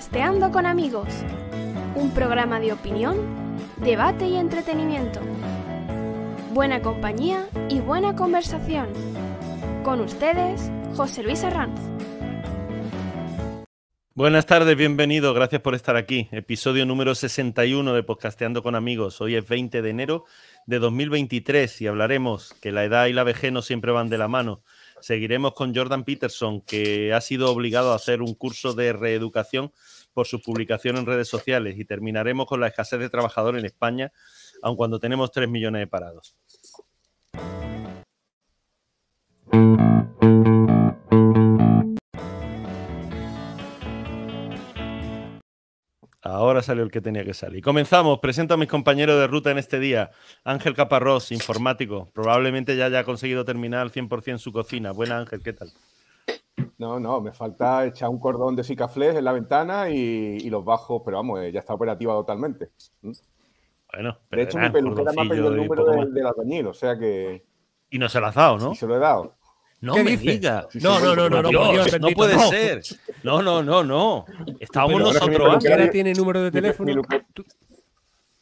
Podcasteando con amigos. Un programa de opinión, debate y entretenimiento. Buena compañía y buena conversación. Con ustedes, José Luis Arranz. Buenas tardes, bienvenido, gracias por estar aquí. Episodio número 61 de Podcasteando con amigos. Hoy es 20 de enero de 2023 y hablaremos que la edad y la vejez no siempre van de la mano Seguiremos con Jordan Peterson, que ha sido obligado a hacer un curso de reeducación por su publicación en redes sociales. Y terminaremos con la escasez de trabajadores en España, aun cuando tenemos 3 millones de parados. Ahora salió el que tenía que salir. Comenzamos. Presento a mis compañeros de ruta en este día. Ángel Caparrós, informático. Probablemente ya haya conseguido terminar al 100% su cocina. Buena Ángel, ¿qué tal? No, no, me falta echar un cordón de Sikaflex en la ventana y, los bajos, pero vamos, eh, ya está operativa totalmente. ¿Mm? Bueno, de hecho, mi peluquera me ha pedido el número del, del albañil, o sea que. Y no se lo has dado, ¿no? Y se lo he dado. No me diga. No, no, no, no, no, no puede ser. No, no, no, no. Estábamos nosotros. Ahora tiene número de teléfono.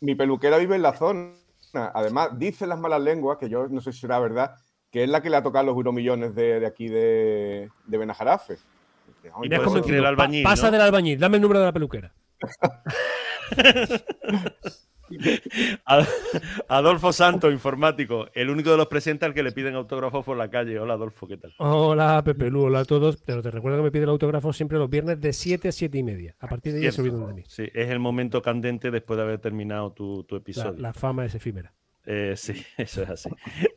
Mi, peluquera vive en la zona. Además, dicen las malas lenguas, que yo no sé si será verdad, que es la que le ha tocado los euromillones de, de aquí de, de Benajarafe. es como el albañil, pasa del albañil, dame el número de la peluquera. Adolfo Santo, informático, el único de los presentes al que le piden autógrafos por la calle. Hola Adolfo, ¿qué tal? Hola Pepe Lu, hola a todos. Pero te recuerdo que me piden autógrafos siempre los viernes de 7 a 7 y media. A partir de ahí se olvidan de mí. Sí, es el momento candente después de haber terminado tu, episodio. La, la fama es efímera. Eh, sí, eso es así.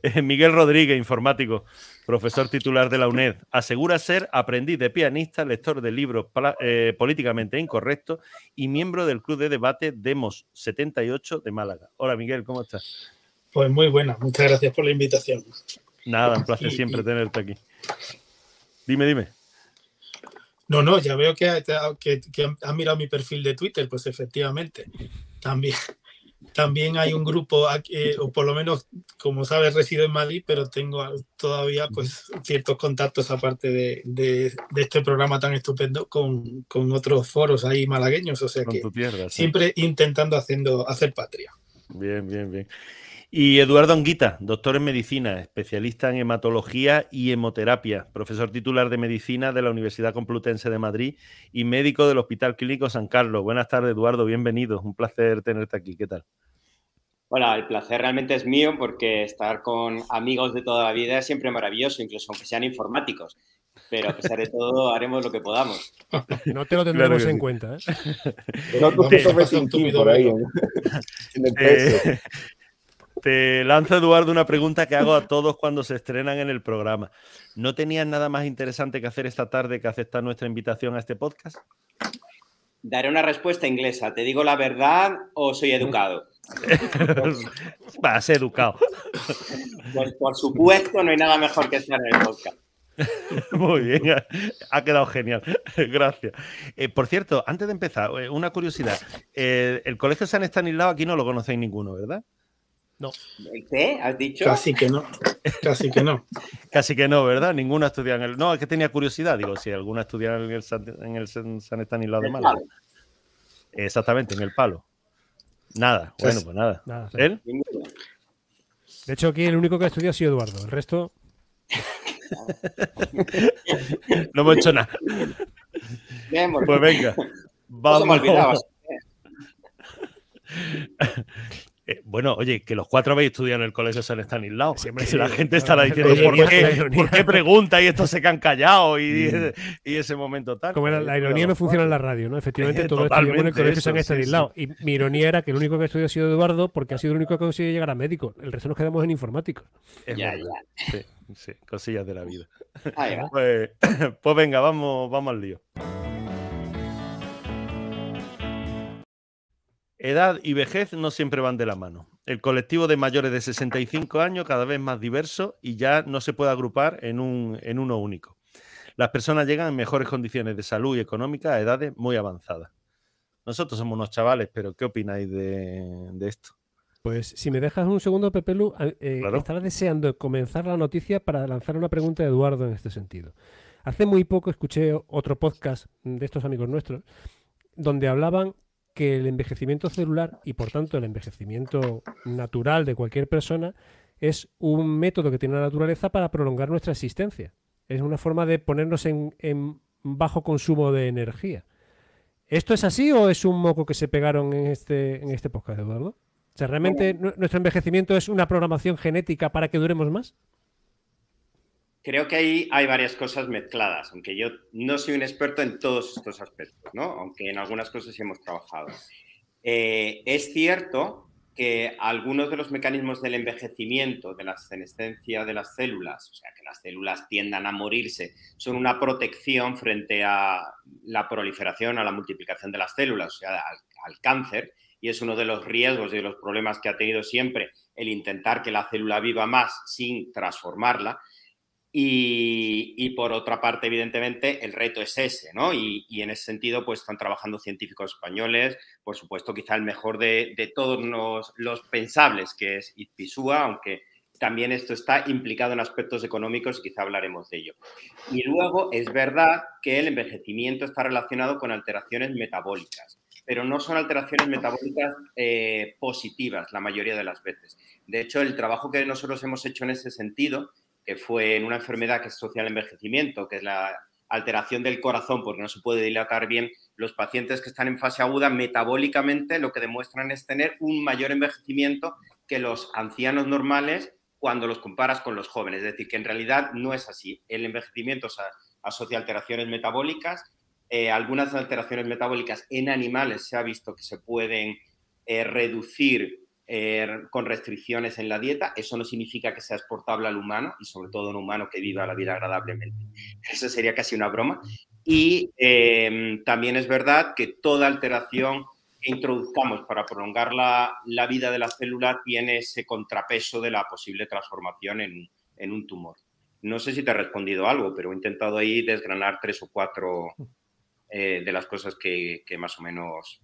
Eh, Miguel Rodríguez, informático, profesor titular de la UNED, asegura ser aprendiz de pianista, lector de libros eh, políticamente incorrectos y miembro del club de debate Demos 78 de Málaga. Hola Miguel, ¿cómo estás? Pues muy buena, muchas gracias por la invitación. Nada, un placer siempre tenerte aquí. Dime, dime. No, no, ya veo que, que, que has mirado mi perfil de Twitter, pues efectivamente. También, también hay un grupo, eh, o por lo menos, como sabes, resido en Madrid, pero tengo todavía pues ciertos contactos aparte de, este programa tan estupendo con, otros foros ahí malagueños, o sea que siempre intentando haciendo, hacer patria. Bien, bien, bien. Y Eduardo Anguita, doctor en medicina, especialista en hematología y hemoterapia, profesor titular de medicina de la Universidad Complutense de Madrid y médico del Hospital Clínico San Carlos. Buenas tardes, Eduardo, bienvenido. Un placer tenerte aquí. ¿Qué tal? Hola, el placer realmente es mío porque estar con amigos de toda la vida es siempre maravilloso, incluso aunque sean informáticos. Pero a pesar de todo, haremos lo que podamos. No te lo tendremos en cuenta. ¿eh? No, por ahí. En el eh, te lanzo, Eduardo, una pregunta que hago a todos cuando se estrenan en el programa. ¿No tenías nada más interesante que hacer esta tarde que aceptar nuestra invitación a este podcast? Daré una respuesta inglesa. ¿Te digo la verdad o soy educado? Va a ser educado. Pues por supuesto, no hay nada mejor que estar en el podcast. Muy bien, ha quedado genial. Gracias. Eh, por cierto, antes de empezar, eh, una curiosidad. Eh, el Colegio San Estanislao aquí no lo conocéis ninguno, ¿verdad? No. ¿Qué? ¿Has dicho? Casi que no. Casi que no. Casi que no, ¿verdad? Ninguna estudia en el. No, es que tenía curiosidad. Digo, si alguna estudia en el, en el San Estanislao de Málaga. Exactamente, en el palo. Nada, bueno, pues nada. ¿Él? De hecho, aquí el único que ha estudiado ha sido Eduardo. El resto. no hemos hecho nada. pues venga. Vamos. Eh, bueno, oye, que los cuatro habéis estudiado en el Colegio San Estanislao. Siempre si la gente estará diciendo, ¿por qué, ¿por qué pregunta? Y estos se han callado y, y, ese momento tal. Como la, ironía no funciona en la radio, ¿no? Efectivamente, todos estudiamos en el Colegio San Estanislao. Y mi ironía era que el único que estudiado ha sido Eduardo porque ha sido el único que ha conseguido llegar a médico. El resto nos quedamos en informáticos. ya, ya. Sí, sí, cosillas de la vida. Pues, pues venga, vamos, vamos al lío. Edad y vejez no siempre van de la mano. El colectivo de mayores de 65 años cada vez más diverso y ya no se puede agrupar en, un, en uno único. Las personas llegan en mejores condiciones de salud y económica a edades muy avanzadas. Nosotros somos unos chavales, pero ¿qué opináis de, esto? Pues si me dejas un segundo, Pepe Lu, eh, estaba deseando comenzar la noticia para lanzar una pregunta a Eduardo en este sentido. Hace muy poco escuché otro podcast de estos amigos nuestros donde hablaban que el envejecimiento celular y por tanto el envejecimiento natural de cualquier persona es un método que tiene la naturaleza para prolongar nuestra existencia. Es una forma de ponernos en, bajo consumo de energía. ¿Esto es así o es un moco que se pegaron en este, en este podcast, Eduardo? O sea, ¿realmente nuestro envejecimiento es una programación genética para que duremos más? Creo que ahí hay varias cosas mezcladas, aunque yo no soy un experto en todos estos aspectos, ¿no? aunque en algunas cosas sí hemos trabajado. Eh, es cierto que algunos de los mecanismos del envejecimiento, de la senescencia de las células, o sea, que las células tiendan a morirse, son una protección frente a la proliferación, a la multiplicación de las células, o sea, al, al cáncer, y es uno de los riesgos y de los problemas que ha tenido siempre el intentar que la célula viva más sin transformarla. Y, por otra parte, evidentemente, el reto es ese, ¿no? Y, en ese sentido, pues están trabajando científicos españoles, por supuesto, quizá el mejor de, todos los, pensables, que es Izpisúa, aunque también esto está implicado en aspectos económicos y quizá hablaremos de ello. Y luego, es verdad que el envejecimiento está relacionado con alteraciones metabólicas, pero no son alteraciones metabólicas eh, positivas la mayoría de las veces. De hecho, el trabajo que nosotros hemos hecho en ese sentido que fue en una enfermedad que es social envejecimiento, que es la alteración del corazón porque no se puede dilatar bien, los pacientes que están en fase aguda metabólicamente lo que demuestran es tener un mayor envejecimiento que los ancianos normales cuando los comparas con los jóvenes. Es decir, que en realidad no es así. El envejecimiento se asocia alteraciones metabólicas. Eh, algunas alteraciones metabólicas en animales se ha visto que se pueden eh, reducir eh, con restricciones en la dieta, eso no significa que sea exportable al humano y sobre todo un humano que viva la vida agradablemente. Eso sería casi una broma. Y em, también es verdad que toda alteración que introduzcamos para prolongar la, la, vida de la célula tiene ese contrapeso de la posible transformación en, en un tumor. No sé si te he respondido algo, pero he intentado ahí desgranar tres o cuatro eh, de las cosas que, que más o menos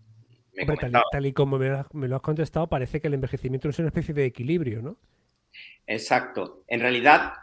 tal, y como me, lo has contestado, parece que el envejecimiento es una especie de equilibrio, ¿no? Exacto. En realidad,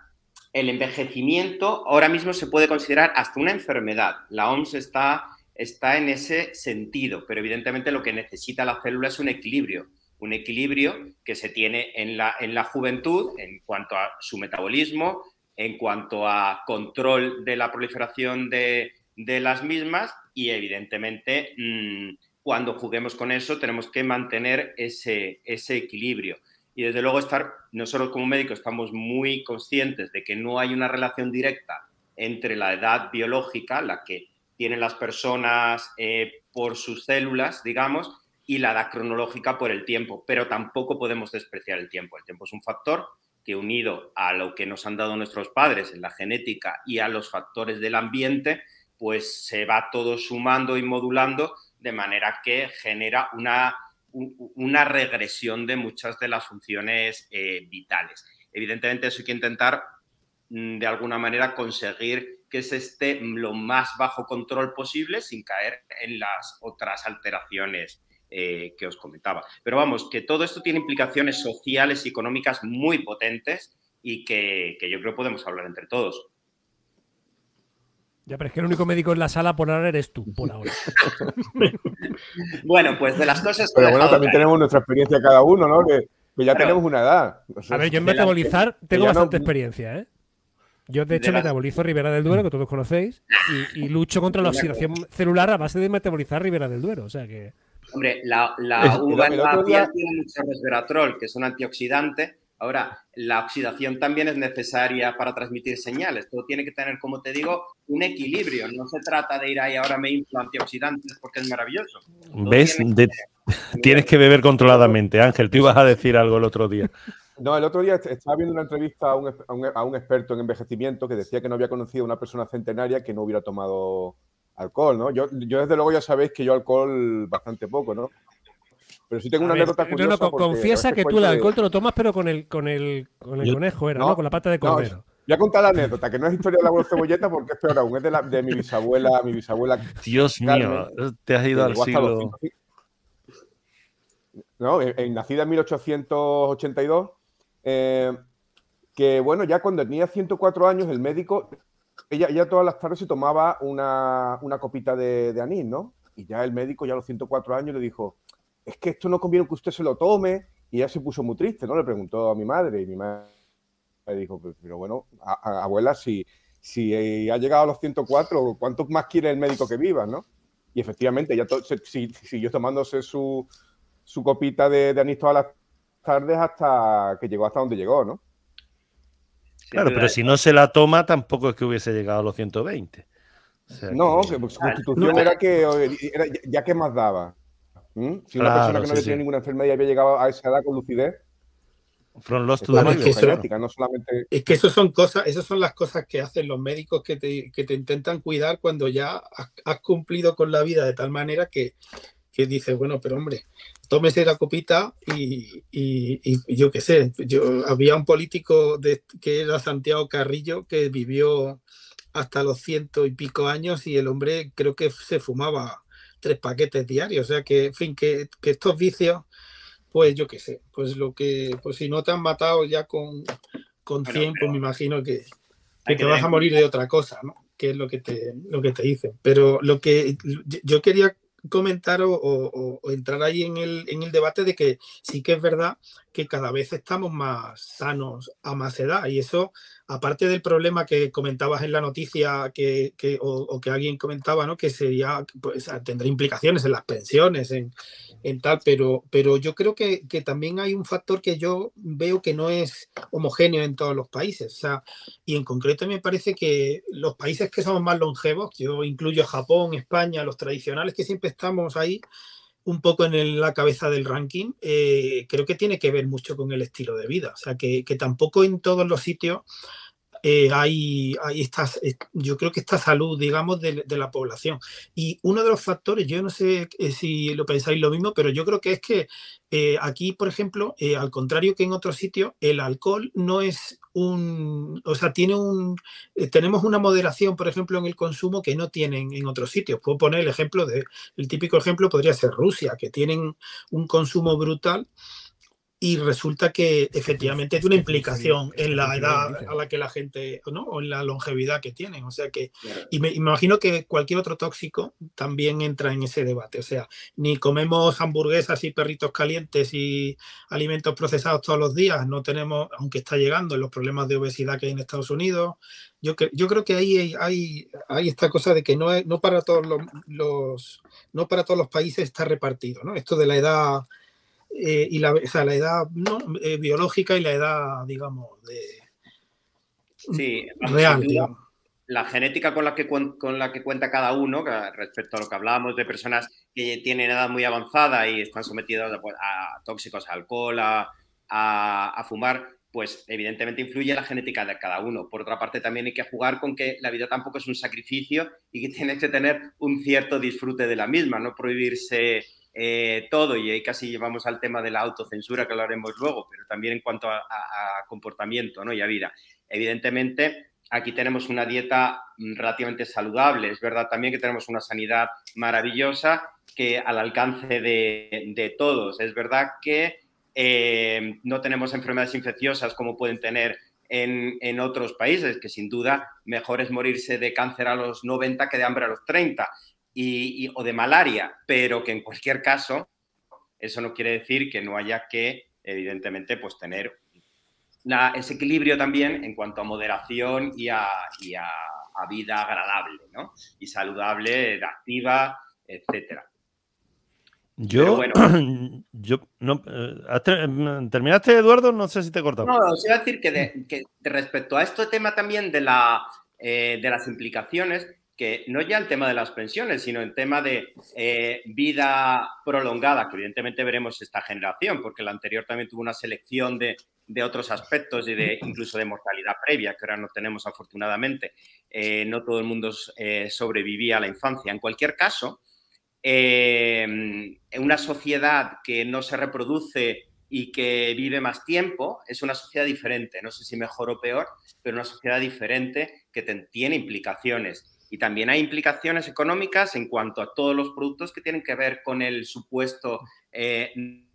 el envejecimiento ahora mismo se puede considerar hasta una enfermedad. La OMS está, está en ese sentido, pero evidentemente lo que necesita la célula es un equilibrio. Un equilibrio que se tiene en la, en la juventud en cuanto a su metabolismo, en cuanto a control de la proliferación de, las mismas y evidentemente mm, cuando juguemos con eso tenemos que mantener ese, ese equilibrio. Y desde luego estar, nosotros como médicos estamos muy conscientes de que no hay una relación directa entre la edad biológica, la que tienen las personas eh, por sus células, digamos, y la edad cronológica por el tiempo, pero tampoco podemos despreciar el tiempo. El tiempo es un factor que unido a lo que nos han dado nuestros padres en la genética y a los factores del ambiente, pues se va todo sumando y modulando de manera que genera una, una regresión de muchas de las funciones eh, vitales. Evidentemente eso hay que intentar mm, de alguna manera conseguir que se esté lo más bajo control posible sin caer en las otras alteraciones eh, que os comentaba. Pero vamos, que todo esto tiene implicaciones sociales y económicas muy potentes y que, que yo creo podemos hablar entre todos. Ya, pero es que el único médico en la sala por ahora eres tú, por ahora. bueno, pues de las cosas Pero bueno, también tenemos nuestra experiencia cada uno, ¿no? Que, ya tenemos una edad. a ver, yo en metabolizar tengo bastante experiencia, ¿eh? Yo, de hecho, metabolizo Ribera del Duero, que todos conocéis, y, lucho contra la oxidación celular a base de metabolizar Ribera del Duero. O sea que. Hombre, la, la uva en la piel tiene mucho resveratrol, que es un antioxidante, Ahora, la oxidación también es necesaria para transmitir señales. Todo tiene que tener, como te digo, un equilibrio. No se trata de ir ahí ahora me inflo antioxidantes porque es maravilloso. ¿Ves? Tienes que beber controladamente. Ángel, tú ibas a decir algo el otro día. No, el otro día estaba viendo una entrevista a un, experto en envejecimiento que decía que no había conocido a una persona centenaria que no hubiera tomado alcohol, ¿no? Yo, yo desde luego ya sabéis que yo alcohol bastante poco, ¿no? Pero sí tengo una anécdota curiosa. No, no, confiesa que tú el alcohol te lo tomas, pero con el, con el, con el conejo, era, no, Con la pata de cordero. Voy a contar la anécdota, que no es historia de la abuela cebolleta porque es peor aún, es de, la, de mi bisabuela, mi bisabuela. Dios mío, te has ido al siglo. no, en, nacida en 1882, eh, que bueno, ya cuando tenía 104 años, el médico, ella, ella todas las tardes se tomaba una, una copita de, de anís, ¿no? Y ya el médico, ya a los 104 años, le dijo, es que esto no conviene que usted se lo tome. Y ella se puso muy triste, ¿no? Le preguntó a mi madre y mi madre le dijo, pero bueno, abuela, si, si ha llegado a los 104, ¿cuánto más quiere el médico que viva, no? Y efectivamente, ella siguió tomándose su, su copita de, de a las tardes hasta que llegó hasta donde llegó, ¿no? Claro, pero si no se la toma, tampoco es que hubiese llegado a los 120. no, que, su constitución era que ya que más daba. ¿Mm? Si una persona que no tenía ninguna enfermedad y había llegado a esa edad con lucidez. From lost to es, que no solamente... es que eso son cosas, esas son las cosas que hacen los médicos que te, que te intentan cuidar cuando ya has, cumplido con la vida de tal manera que, que dices, bueno, pero hombre, tómese la copita y, y, yo qué sé, yo, había un político de, que era Santiago Carrillo que vivió hasta los ciento y pico años y el hombre creo que se fumaba tres paquetes diarios. O sea que, en fin, que, estos vicios, pues yo qué sé, pues lo que, pues si no te han matado ya con, con 100, pues me imagino que, te vas a morir de otra cosa, ¿no? Que es lo que te, lo que te dicen. Pero lo que yo quería comentar o, entrar ahí en el, en el, debate de que sí que es verdad que cada vez estamos más sanos a más edad y eso, aparte del problema que comentabas en la noticia que, o, que alguien comentaba, ¿no? que sería, pues tendrá implicaciones en las pensiones, en, en tal, pero, pero yo creo que, también hay un factor que yo veo que no es homogéneo en todos los países. O sea, y en concreto me parece que los países que somos más longevos, yo incluyo Japón, España, los tradicionales que siempre estamos ahí un poco en la cabeza del ranking, eh, creo que tiene que ver mucho con el estilo de vida. O sea, que, tampoco en todos los sitios eh, hay, hay yo creo que esta salud, digamos, de, la población. Y uno de los factores, yo no sé eh, si lo pensáis lo mismo, pero yo creo que es que aquí, por ejemplo, al contrario que en otros sitios, el alcohol no es un, o sea, tiene un, tenemos una moderación, por ejemplo, en el consumo que no tienen en otros sitios. Puedo poner el ejemplo de, el típico ejemplo podría ser Rusia, que tienen un consumo brutal y resulta que efectivamente tiene una implicación en la edad a la que la gente, ¿no? O en la longevidad que tienen. O sea que, y me, imagino que cualquier otro tóxico también entra en ese debate. O sea, ni comemos hamburguesas y perritos calientes y alimentos procesados todos los días, no tenemos, aunque está llegando, los problemas de obesidad que hay en Estados Unidos. Yo, yo creo que ahí hay, hay, esta cosa de que no, es, no, para todos los, los, no para todos los países está repartido, ¿no? Esto de la edad eh, y la, la edad ¿no? Eh, biológica y la edad, digamos, de, sí, real. La genética con la, que, con la que cuenta cada uno, respecto a lo que hablábamos de personas que tienen edad muy avanzada y están sometidas a, pues, tóxicos, a alcohol, a, a, fumar, pues evidentemente influye la genética de cada uno. Por otra parte, también hay que jugar con que la vida tampoco es un sacrificio y que tienes que tener un cierto disfrute de la misma, no prohibirse eh, todo, y ahí casi llevamos al tema de la autocensura que lo haremos luego, pero también en cuanto a, comportamiento ¿no? y a vida. Evidentemente, aquí tenemos una dieta relativamente saludable, es verdad también que tenemos una sanidad maravillosa que al alcance de, todos, es verdad que eh, no tenemos enfermedades infecciosas como pueden tener en, en, otros países, que sin duda mejor es morirse de cáncer a los 90 que de hambre a los 30 y, o de malaria, pero que en cualquier caso, eso no quiere decir que no haya que, evidentemente, pues tener ese equilibrio también en cuanto a moderación y a, vida agradable, ¿no? Y saludable, activa, etcétera. Yo, yo no, eh, mm, ¿terminaste, Eduardo? No sé si te he cortado. No, os iba a decir que, respecto a este tema también de, la, eh, de las implicaciones, que no ya el tema de las pensiones, sino el tema de eh, vida prolongada, que evidentemente veremos esta generación, porque la anterior también tuvo una selección de, otros aspectos y de incluso de mortalidad previa, que ahora no tenemos afortunadamente. Eh, no todo el mundo eh, sobrevivía a la infancia. En cualquier caso, una sociedad que no se reproduce y que vive más tiempo, es una sociedad diferente, no sé si mejor o peor, pero una sociedad diferente que tiene implicaciones y también hay implicaciones económicas en cuanto a todos los productos que tienen que ver con el supuesto eh,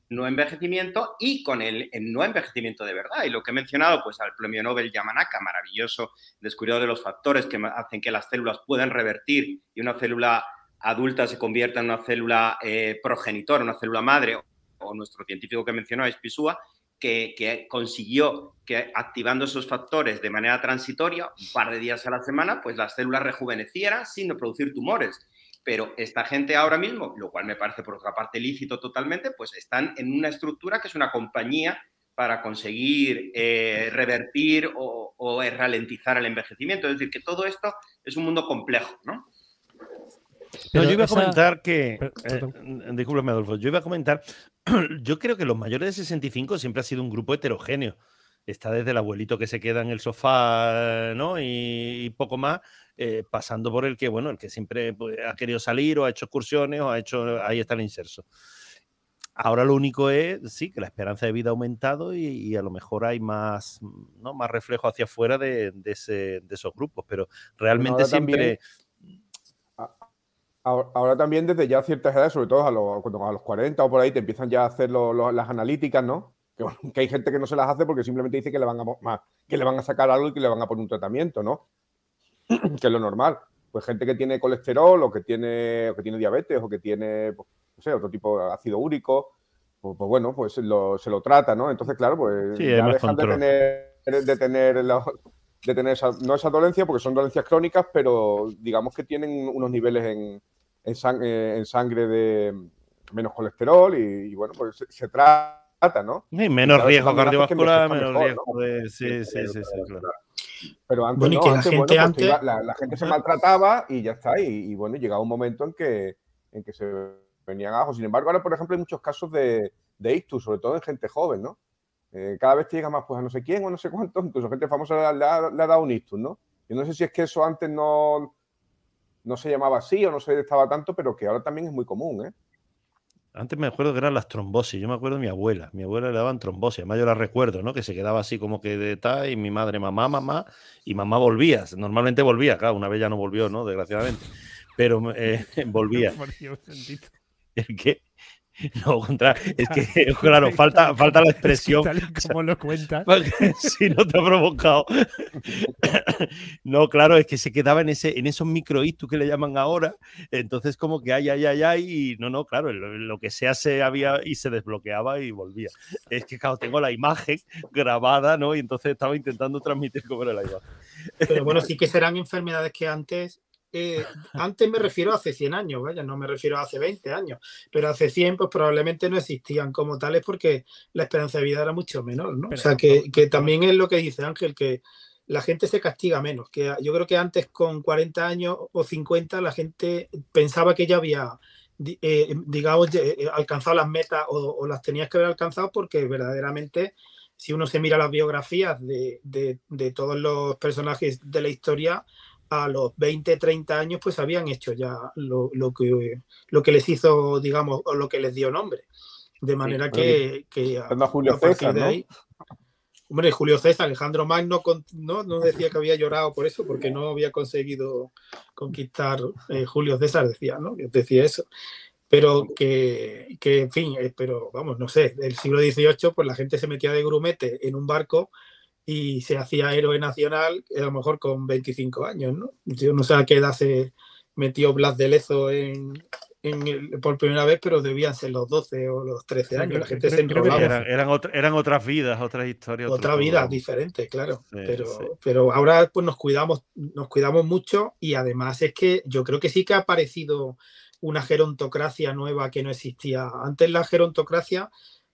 no envejecimiento y con el, no envejecimiento de verdad. Y lo que he mencionado, pues al premio Nobel Yamanaka, maravilloso descubridor de los factores que hacen que las células puedan revertir y una célula adulta se convierta en una célula eh, progenitora, una célula madre, o nuestro científico que mencionó, Pisúa, que, consiguió que activando esos factores de manera transitoria, un par de días a la semana, pues las células rejuvenecieran sin producir tumores. Pero esta gente ahora mismo, lo cual me parece por otra parte lícito totalmente, pues están en una estructura que es una compañía para conseguir eh, revertir o, o, ralentizar el envejecimiento. Es decir, que todo esto es un mundo complejo, ¿no? Yo iba a comentar que. Eh, discúlpame, Adolfo. Yo iba a comentar. Yo creo que los mayores de 65 siempre ha sido un grupo heterogéneo. Está desde el abuelito que se queda en el sofá, ¿no? Y, poco más, eh, pasando por el que, bueno, el que siempre pues, ha querido salir o ha hecho excursiones o ha hecho. Ahí está el inserso. Ahora lo único es, sí, que la esperanza de vida ha aumentado y, a lo mejor hay más, ¿no? más reflejo hacia afuera de, de, esos grupos, pero realmente siempre... ahora, también desde ya ciertas edades, sobre todo a los, a los 40 o por ahí, te empiezan ya a hacer las analíticas, ¿no? Que, hay gente que no se las hace porque simplemente dice que le, van a, que le van a sacar algo y que le van a poner un tratamiento, ¿no? que es lo normal. Pues gente que tiene colesterol o que tiene, que tiene diabetes o que tiene... Pues, no sé, otro tipo de ácido úrico, pues, pues bueno, pues se lo trata, ¿no? Entonces, claro, pues ya dejan de tener, de tener, de tener esa, no esa dolencia, porque son dolencias crónicas, pero digamos que tienen unos niveles en, en, eh, sangre de menos colesterol y, bueno, pues se, trata, ¿no? Y menos riesgo cardiovascular, menos riesgo de... Sí, sí, sí, sí, claro. Pero antes, no, la, gente, la, gente se maltrataba y ya está. Y, y, bueno, llegaba un momento en que, en que se venían abajo. Sin embargo, ahora, por ejemplo, hay muchos casos de, de ictus, sobre todo en gente joven, ¿no? Eh, cada vez te llega más, pues a no sé quién o no sé cuánto, incluso gente famosa le ha, dado un ictus, ¿no? Yo no sé si es que eso antes no, no se llamaba así o no se estaba tanto, pero que ahora también es muy común, ¿eh? Antes me acuerdo que eran las trombosis. Yo me acuerdo de mi abuela. Mi abuela le daban trombosis. Además, yo la recuerdo, ¿no? Que se quedaba así como que de tal y mi madre, mamá, mamá, y mamá volvía. Normalmente volvía, claro, una vez ya no volvió, ¿no? Desgraciadamente. Pero eh, volvía. ¿El qué? No, contra, es que, claro, falta, falta la expresión. como lo cuentas. Si no te ha provocado. No, claro, es que se quedaba en, ese, en esos microictus que le llaman ahora. Entonces, como que ay, ay, ay, ay. Y no, no, claro, lo, que sea se había y se desbloqueaba y volvía. Es que, claro, tengo la imagen grabada, ¿no? Y entonces estaba intentando transmitir cómo era la imagen. Pero bueno, sí que serán enfermedades que antes eh, antes me refiero a hace 100 años, vaya, no me refiero a hace 20 años, pero hace 100 pues probablemente no existían como tales porque la esperanza de vida era mucho menor, ¿no? o sea, que, también es lo que dice Ángel, que la gente se castiga menos, que yo creo que antes con 40 años o 50 la gente pensaba que ya había, eh, digamos, eh, alcanzado las metas o, las tenías que haber alcanzado porque verdaderamente si uno se mira las biografías de, de todos los personajes de la historia, a los 20, 30 años, pues habían hecho ya lo, que, lo que les hizo, digamos, o lo que les dio nombre. De manera que, que a, Julio César, de ahí, Hombre, Julio César, Alejandro Magno ¿no? no decía que había llorado por eso, porque no había conseguido conquistar eh, Julio César, decía, ¿no? Decía eso. Pero que, que, en fin, eh, pero vamos, no sé, el siglo XVIII, pues la gente se metía de grumete en un barco y se hacía héroe nacional a lo mejor con 25 años, ¿no? Yo no sé a qué edad se metió Blas de Lezo en, por primera vez, pero debían ser los 12 o los 13 años. la gente se enrolaba. Eran, eran, otras vidas, otras historias. Otra vida diferente, claro. pero, pero ahora pues nos cuidamos, nos cuidamos mucho y además es que yo creo que sí que ha aparecido una gerontocracia nueva que no existía. Antes la gerontocracia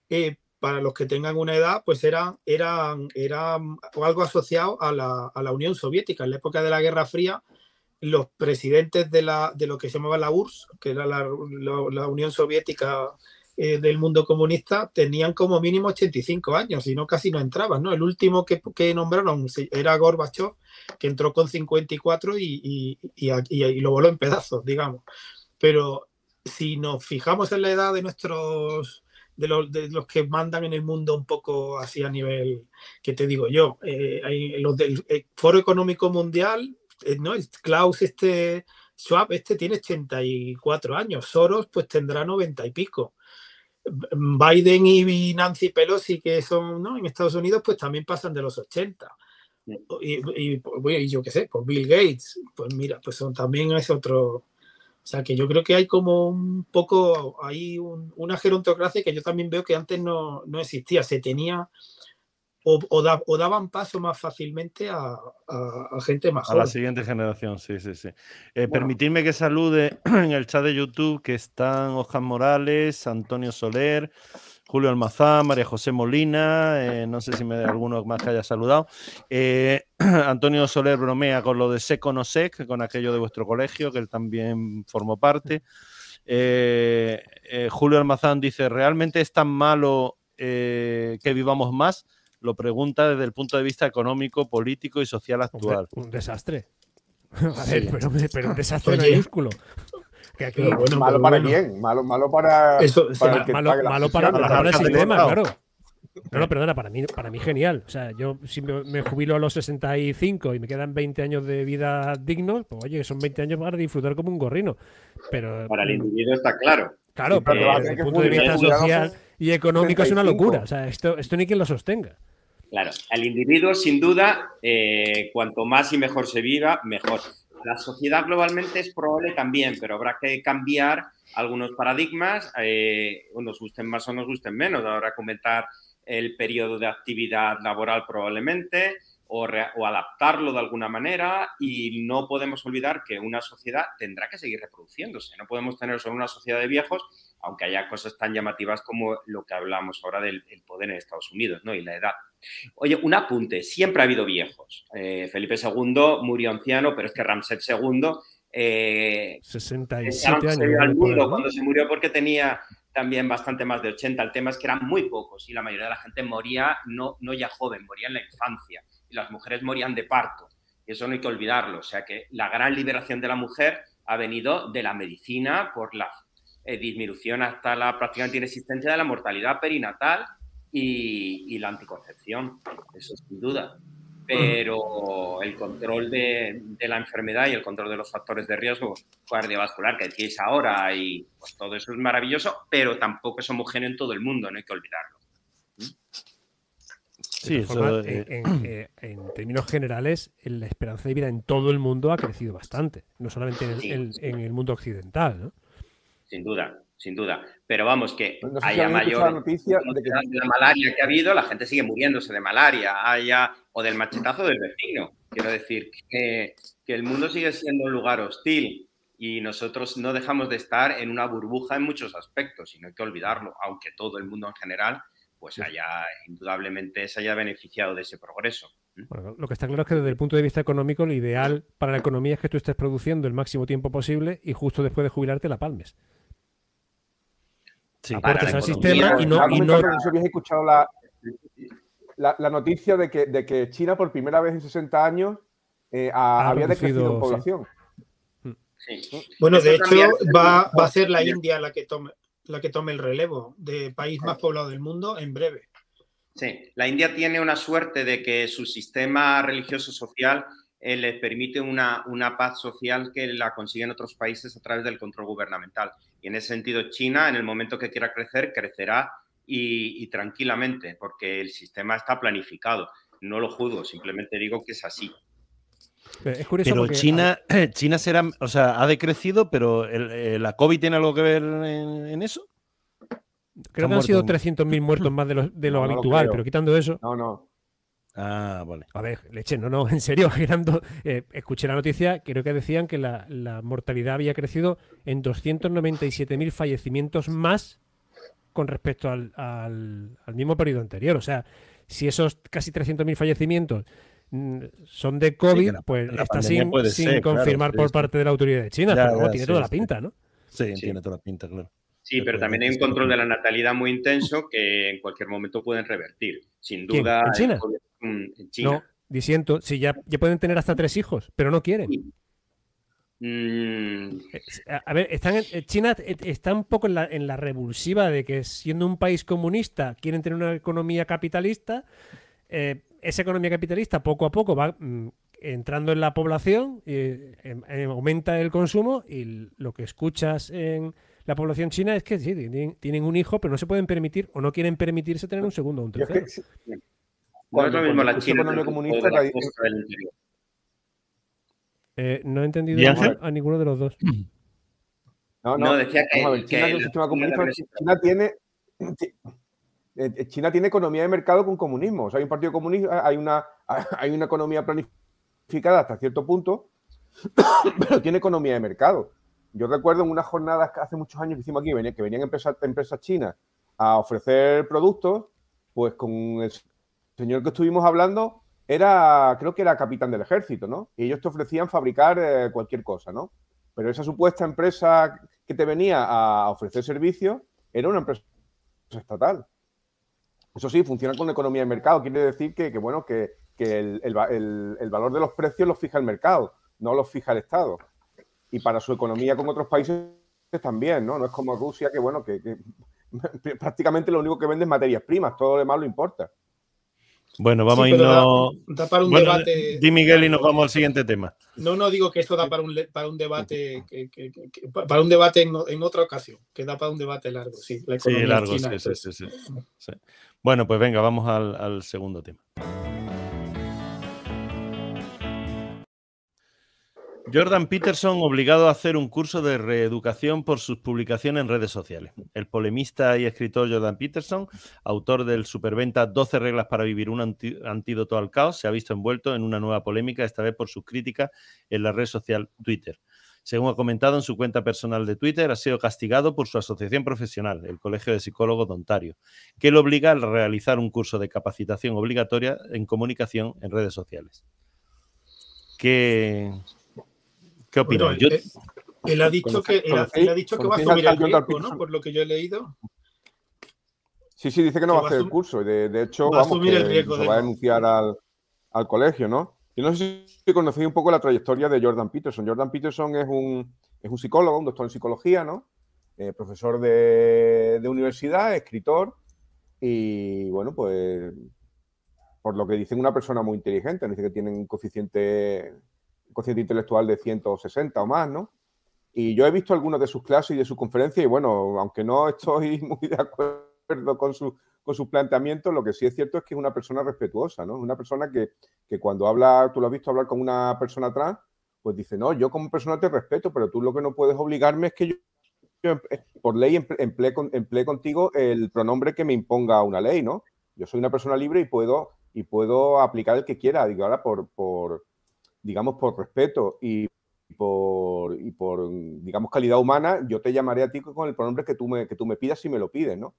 eh, para los que tengan una edad, pues era, era, era algo asociado a la, a la, Unión Soviética. En la época de la Guerra Fría, los presidentes de, la, de lo que se llamaba la URSS, que era la, la, Unión Soviética eh, del mundo comunista, tenían como mínimo 85 años y no casi no entraban. ¿no? El último que, que nombraron era Gorbachev, que entró con 54 y, y, y, y lo voló en pedazos, digamos. Pero si nos fijamos en la edad de nuestros de los, de los que mandan en el mundo un poco así a nivel, que te digo yo, eh, hay los del eh, Foro Económico Mundial, eh, ¿no? El Klaus este, Schwab, este tiene 84 años, Soros pues tendrá 90 y pico. Biden y Nancy Pelosi, que son ¿no? en Estados Unidos, pues también pasan de los 80. Y, y, y yo qué sé, pues Bill Gates, pues mira, pues son, también es otro, O sea, que yo creo que hay como un poco, hay una gerontocracia que yo también veo que antes no, existía. Se tenía o, daban paso más fácilmente a, gente más joven. A la siguiente generación, sí, sí, sí. Eh, permitidme que salude en el chat de YouTube que están Oscar Morales, Antonio Soler, Julio Almazán, María José Molina, eh, no sé si me alguno más que haya saludado. Eh, Antonio Soler bromea con lo de Seco no Sec, con aquello de vuestro colegio, que él también formó parte. Eh, Julio Almazán dice, ¿realmente es tan malo que vivamos más? Lo pregunta desde el punto de vista económico, político y social actual. Un, desastre. A ver, pero, un desastre mayúsculo malo para quién, malo, malo para, para, el malo, para, el sistema, claro. No, no, perdona, para mí, para mí genial. O sea, yo si me, jubilo a los 65 y me quedan 20 años de vida dignos, pues oye, son 20 años para disfrutar como un gorrino. Pero, para el individuo está claro. Claro, pero desde el punto de vista social y económico es una locura. O sea, esto, esto ni quien lo sostenga. Claro, al individuo, sin duda, eh, cuanto más y mejor se viva, mejor. La sociedad globalmente es probable también, pero habrá que cambiar algunos paradigmas, eh, nos gusten más o nos gusten menos. Habrá que comentar el periodo de actividad laboral probablemente o, adaptarlo de alguna manera y no podemos olvidar que una sociedad tendrá que seguir reproduciéndose. No podemos tener solo una sociedad de viejos, aunque haya cosas tan llamativas como lo que hablamos ahora del poder en Estados Unidos ¿no? y la edad. Oye, un apunte, siempre ha habido viejos. Eh, Felipe II murió anciano, pero es que Ramsés II... Eh, 67 años. Al mundo cuando se murió porque tenía también bastante más de 80. El tema es que eran muy pocos y la mayoría de la gente moría no, no ya joven, moría en la infancia y las mujeres morían de parto. Y eso no hay que olvidarlo. O sea que la gran liberación de la mujer ha venido de la medicina por la eh, disminución hasta la prácticamente inexistencia de la mortalidad perinatal y, la anticoncepción, eso sin duda. Pero el control de, la enfermedad y el control de los factores de riesgo cardiovascular que decís ahora y pues, todo eso es maravilloso, pero tampoco es homogéneo en todo el mundo, no hay que olvidarlo. Sí, eh, eh, en, términos generales, la esperanza de vida en todo el mundo ha crecido bastante, no solamente en el, mundo occidental. ¿no? Sin duda, sin duda. Pero vamos, que haya mayor noticia de, que... la malaria que ha habido, la gente sigue muriéndose de malaria, haya o del machetazo del vecino. Quiero decir que, el mundo sigue siendo un lugar hostil y nosotros no dejamos de estar en una burbuja en muchos aspectos y no hay que olvidarlo, aunque todo el mundo en general pues haya indudablemente se haya beneficiado de ese progreso. lo que está claro es que desde el punto de vista económico, lo ideal para la economía es que tú estés produciendo el máximo tiempo posible y justo después de jubilarte la palmes. Sí, aportes al sistema y no... Y no... habéis escuchado la, la, noticia de que, de que, China por primera vez en 60 años eh, había decrecido en población. Sí. Bueno, de hecho va, va, a ser la India la que tome la que tome el relevo de país más poblado del mundo en breve. Sí, la India tiene una suerte de que su sistema religioso social eh, le permite una, una, paz social que la consiguen otros países a través del control gubernamental. Y en ese sentido, China, en el momento que quiera crecer, crecerá y, tranquilamente, porque el sistema está planificado. No lo juzgo, simplemente digo que es así. Pero, China, China será, o sea, ha decrecido, pero eh, ¿la COVID tiene algo que ver en, eso? Creo que han sido 300.000 muertos más de lo, de lo habitual, pero quitando eso. No, no. Ah, vale. A ver, leche, no, no, en serio, eh, escuché la noticia, creo que decían que la, mortalidad había crecido en 297.000 fallecimientos más con respecto al, al, mismo periodo anterior. O sea, si esos casi 300.000 fallecimientos mm, son de COVID, pues está sin, confirmar por parte de la autoridad de China, pero tiene toda la pinta, ¿no? Sí, tiene toda la pinta, claro. Sí, pero también hay un control de la natalidad muy intenso que en cualquier momento pueden revertir. Sin duda. ¿En China? En China. No, diciendo, si ya, ya pueden tener hasta tres hijos, pero no quieren. Mm. Eh, a ver, están eh, China eh, está un poco en la, en la, revulsiva de que siendo un país comunista quieren tener una economía capitalista. esa economía capitalista poco a poco va mm, entrando en la población, em, em, aumenta el consumo y lo que escuchas en la población china es que sí, tienen, un hijo, pero no se pueden permitir o no quieren permitirse tener un segundo o un tercero. No es lo mismo la China comunista eh, no he entendido a, ninguno de los dos. No, no, decía que, vamos a ver, China, el sistema comunista, China tiene China tiene economía de mercado con comunismo. O sea, hay un partido comunista, hay una, hay una economía planificada hasta cierto punto, pero tiene economía de mercado. Yo recuerdo en unas jornadas que hace muchos años que hicimos aquí, que venían empresas, empresas chinas a ofrecer productos, pues con el señor que estuvimos hablando, era, creo que era capitán del ejército, ¿no? Y ellos te ofrecían fabricar eh, cualquier cosa, ¿no? Pero esa supuesta empresa que te venía a ofrecer servicios era una empresa estatal. Eso sí, funciona con economía de mercado. Quiere decir que, bueno, que, el, valor de los precios los fija el mercado, no los fija el Estado. Y para su economía con otros países también, ¿no? No es como Rusia, que bueno, que, prácticamente lo único que vende es materias primas, todo lo demás lo importa. Bueno, vamos a irnos. Da, para un debate. Di Miguel y nos vamos al siguiente tema. No, no digo que esto da para un, para un debate, para un debate en, otra ocasión, que da para un debate largo, sí. sí, largo, sí, sí, sí, Bueno, pues venga, vamos al segundo tema. Jordan Peterson obligado a hacer un curso de reeducación por sus publicaciones en redes sociales. El polemista y escritor Jordan Peterson, autor del superventa 12 reglas para vivir un antídoto al caos, se ha visto envuelto en una nueva polémica, esta vez por sus críticas en la red social Twitter. Según ha comentado en su cuenta personal de Twitter, ha sido castigado por su asociación profesional, el Colegio de Psicólogos de Ontario, que lo obliga a realizar un curso de capacitación obligatoria en comunicación en redes sociales. ¿Qué, ¿Qué opinas? Eh, él, ha dicho que, él, ha dicho que va a asumir el riesgo, ¿no? Por lo que yo he leído. Sí, sí, dice que no va, a hacer el curso. De, de hecho, va vamos, a el riesgo va a denunciar al, al, colegio, ¿no? Yo no sé si conocéis un poco la trayectoria de Jordan Peterson. Jordan Peterson es un, es un psicólogo, un doctor en psicología, ¿no? Eh, profesor de, de, universidad, escritor. Y bueno, pues por lo que dicen, una persona muy inteligente. Dice que tiene un coeficiente cociente intelectual de 160 o más, ¿no? Y yo he visto algunas de sus clases y de sus conferencias y bueno, aunque no estoy muy de acuerdo con su, con sus planteamientos, lo que sí es cierto es que es una persona respetuosa, ¿no? Es una persona que, que cuando habla, tú lo has visto hablar con una persona trans, pues dice, no, yo como persona te respeto, pero tú lo que no puedes obligarme es que yo, por ley emplee, emplee contigo el pronombre que me imponga una ley, ¿no? Yo soy una persona libre y puedo, y puedo aplicar el que quiera. Digo, ahora por, por, digamos, por respeto y por, y por, digamos, calidad humana, yo te llamaré a ti con el pronombre que tú me, que tú me pidas si me lo pides, ¿no?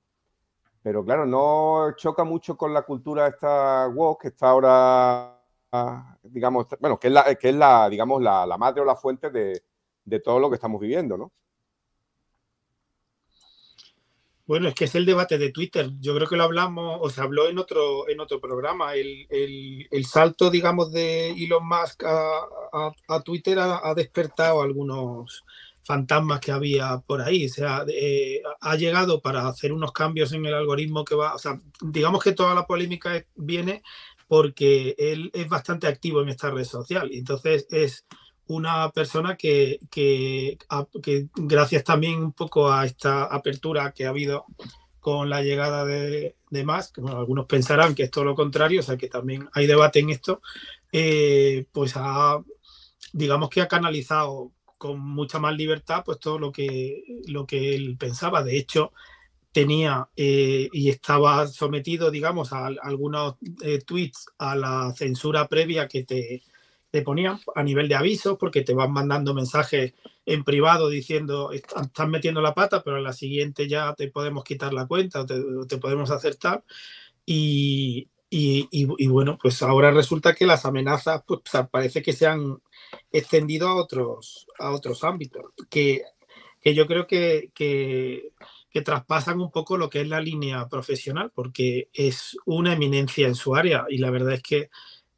Pero claro, no choca mucho con la cultura esta woke que está ahora, digamos, bueno, que es la, que es la digamos, la, la madre o la fuente de, de todo lo que estamos viviendo, ¿no? Bueno, es que es el debate de Twitter. Yo creo que lo hablamos, o se habló en otro, en otro programa. El, salto, digamos, de Elon Musk a, Twitter ha, despertado algunos fantasmas que había por ahí. O sea, eh, ha llegado para hacer unos cambios en el algoritmo que va. O sea, digamos que toda la polémica viene porque él es bastante activo en esta red social. Entonces es una persona que, que, gracias también un poco a esta apertura que ha habido con la llegada de, de Musk, bueno, algunos pensarán que es todo lo contrario, o sea que también hay debate en esto, eh, pues ha, digamos que ha canalizado con mucha más libertad pues todo lo que, lo que él pensaba. De hecho, tenía eh, y estaba sometido, digamos, a, algunos eh, tweets a la censura previa que te, te ponían a nivel de avisos porque te van mandando mensajes en privado diciendo estás metiendo la pata, pero en la siguiente ya te podemos quitar la cuenta o te, podemos acertar. Y, y, bueno, pues ahora resulta que las amenazas pues, parece que se han extendido a otros, a otros ámbitos, que, que yo creo que, que, que traspasan un poco lo que es la línea profesional, porque es una eminencia en su área y la verdad es que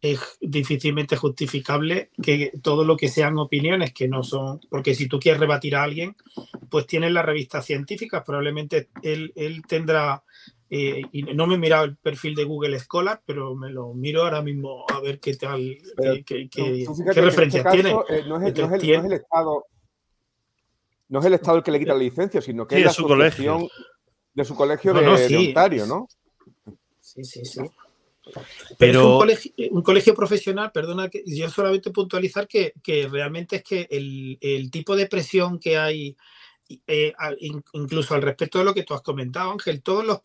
es difícilmente justificable que todo lo que sean opiniones que no son, porque si tú quieres rebatir a alguien, pues tienes las revistas científicas, probablemente él, él tendrá, eh, y no me he mirado el perfil de Google Scholar, pero me lo miro ahora mismo a ver qué tal, qué, qué, referencias tiene. no, es, el, Estado. No es el Estado el que le quita la licencia, sino que es la su colegio. de su colegio de, Ontario, ¿no? Sí, sí, sí. Pero, un, colegio, profesional, perdona, que yo solamente puntualizar que, realmente es que el, tipo de presión que hay eh, incluso al respecto de lo que tú has comentado, Ángel, todos los,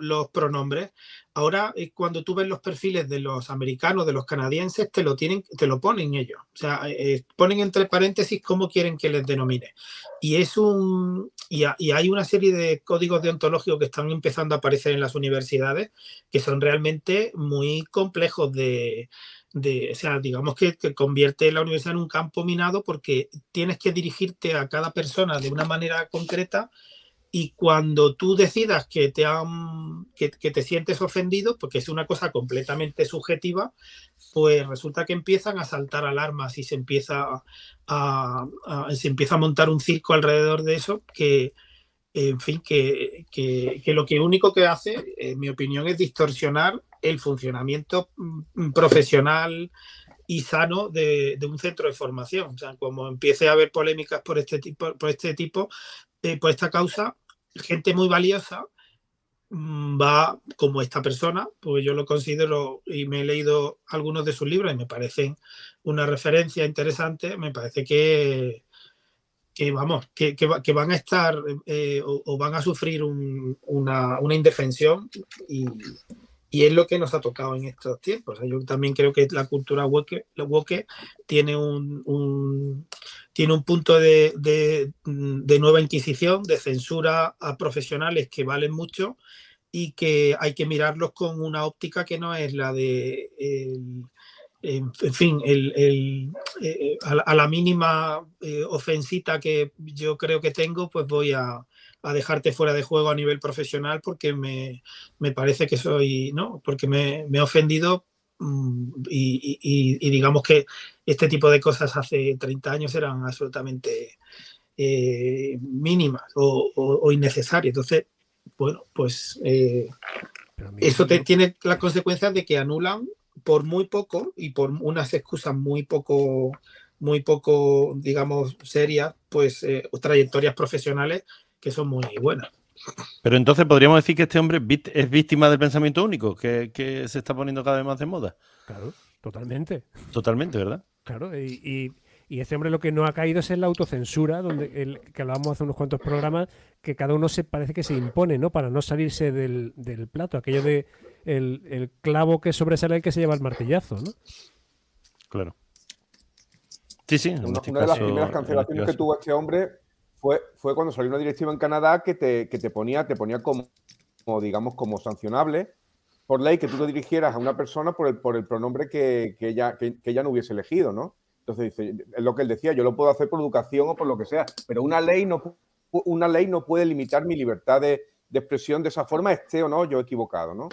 los, pronombres, ahora eh, cuando tú ves los perfiles de los americanos, de los canadienses, te lo tienen, te lo ponen ellos. O sea, eh, ponen entre paréntesis cómo quieren que les denomine. Y es un y, y, hay una serie de códigos deontológicos que están empezando a aparecer en las universidades que son realmente muy complejos de, o sea, digamos que, convierte la universidad en un campo minado porque tienes que dirigirte a cada persona de una manera concreta y cuando tú decidas que te, han, que, te sientes ofendido, porque es una cosa completamente subjetiva, pues resulta que empiezan a saltar alarmas y se empieza a, se empieza a montar un circo alrededor de eso que, en fin, que, lo que único que hace, en mi opinión, es distorsionar el funcionamiento mm, profesional y sano de, un centro de formación. O sea, como empiece a haber polémicas por este tipo, por este tipo, eh, por esta causa, gente muy valiosa mm, va como esta persona, porque yo lo considero y me he leído algunos de sus libros y me parecen una referencia interesante, me parece que, que vamos, que, que, van a estar eh, o, van a sufrir una, una, indefensión y, y, es lo que nos ha tocado en estos tiempos. yo también creo que la cultura woke, tiene, un, un, tiene un punto de, de, nueva inquisición, de censura a profesionales que valen mucho y que hay que mirarlos con una óptica que no es la de... en fin, el, eh, a, la mínima eh, ofensita que yo creo que tengo, pues voy a, dejarte fuera de juego a nivel profesional porque me, parece que soy, ¿no? Porque me, he ofendido mm, y, digamos que este tipo de cosas hace 30 años eran absolutamente eh, mínimas o, innecesarias. Entonces, bueno, pues eso te, tiene la consecuencia de que anulan por muy poco y por unas excusas muy poco, muy poco, digamos, serias, pues eh, trayectorias profesionales que son muy buenas. Pero entonces podríamos decir que este hombre es víctima del pensamiento único, que, se está poniendo cada vez más de moda. Claro, totalmente. Totalmente, ¿verdad? Claro, y, y, este hombre lo que no ha caído es en la autocensura, donde el, que hablábamos hace unos cuantos programas, que cada uno se parece que se impone, ¿no? Para no salirse del, del plato, aquello de el, clavo que sobresale el que se lleva el martillazo, ¿no? Claro. Sí, sí. Una, este de las primeras cancelaciones que tuvo este hombre fue, fue cuando salió una directiva en Canadá que te, te ponía, te ponía como, digamos, como sancionable por ley que tú te dirigieras a una persona por el, por el pronombre que, ella, que, ella no hubiese elegido, ¿no? Entonces dice, es lo que él decía, yo lo puedo hacer por educación o por lo que sea, pero una ley no, una ley no puede limitar mi libertad de, de expresión de esa forma, esté o no yo equivocado, ¿no?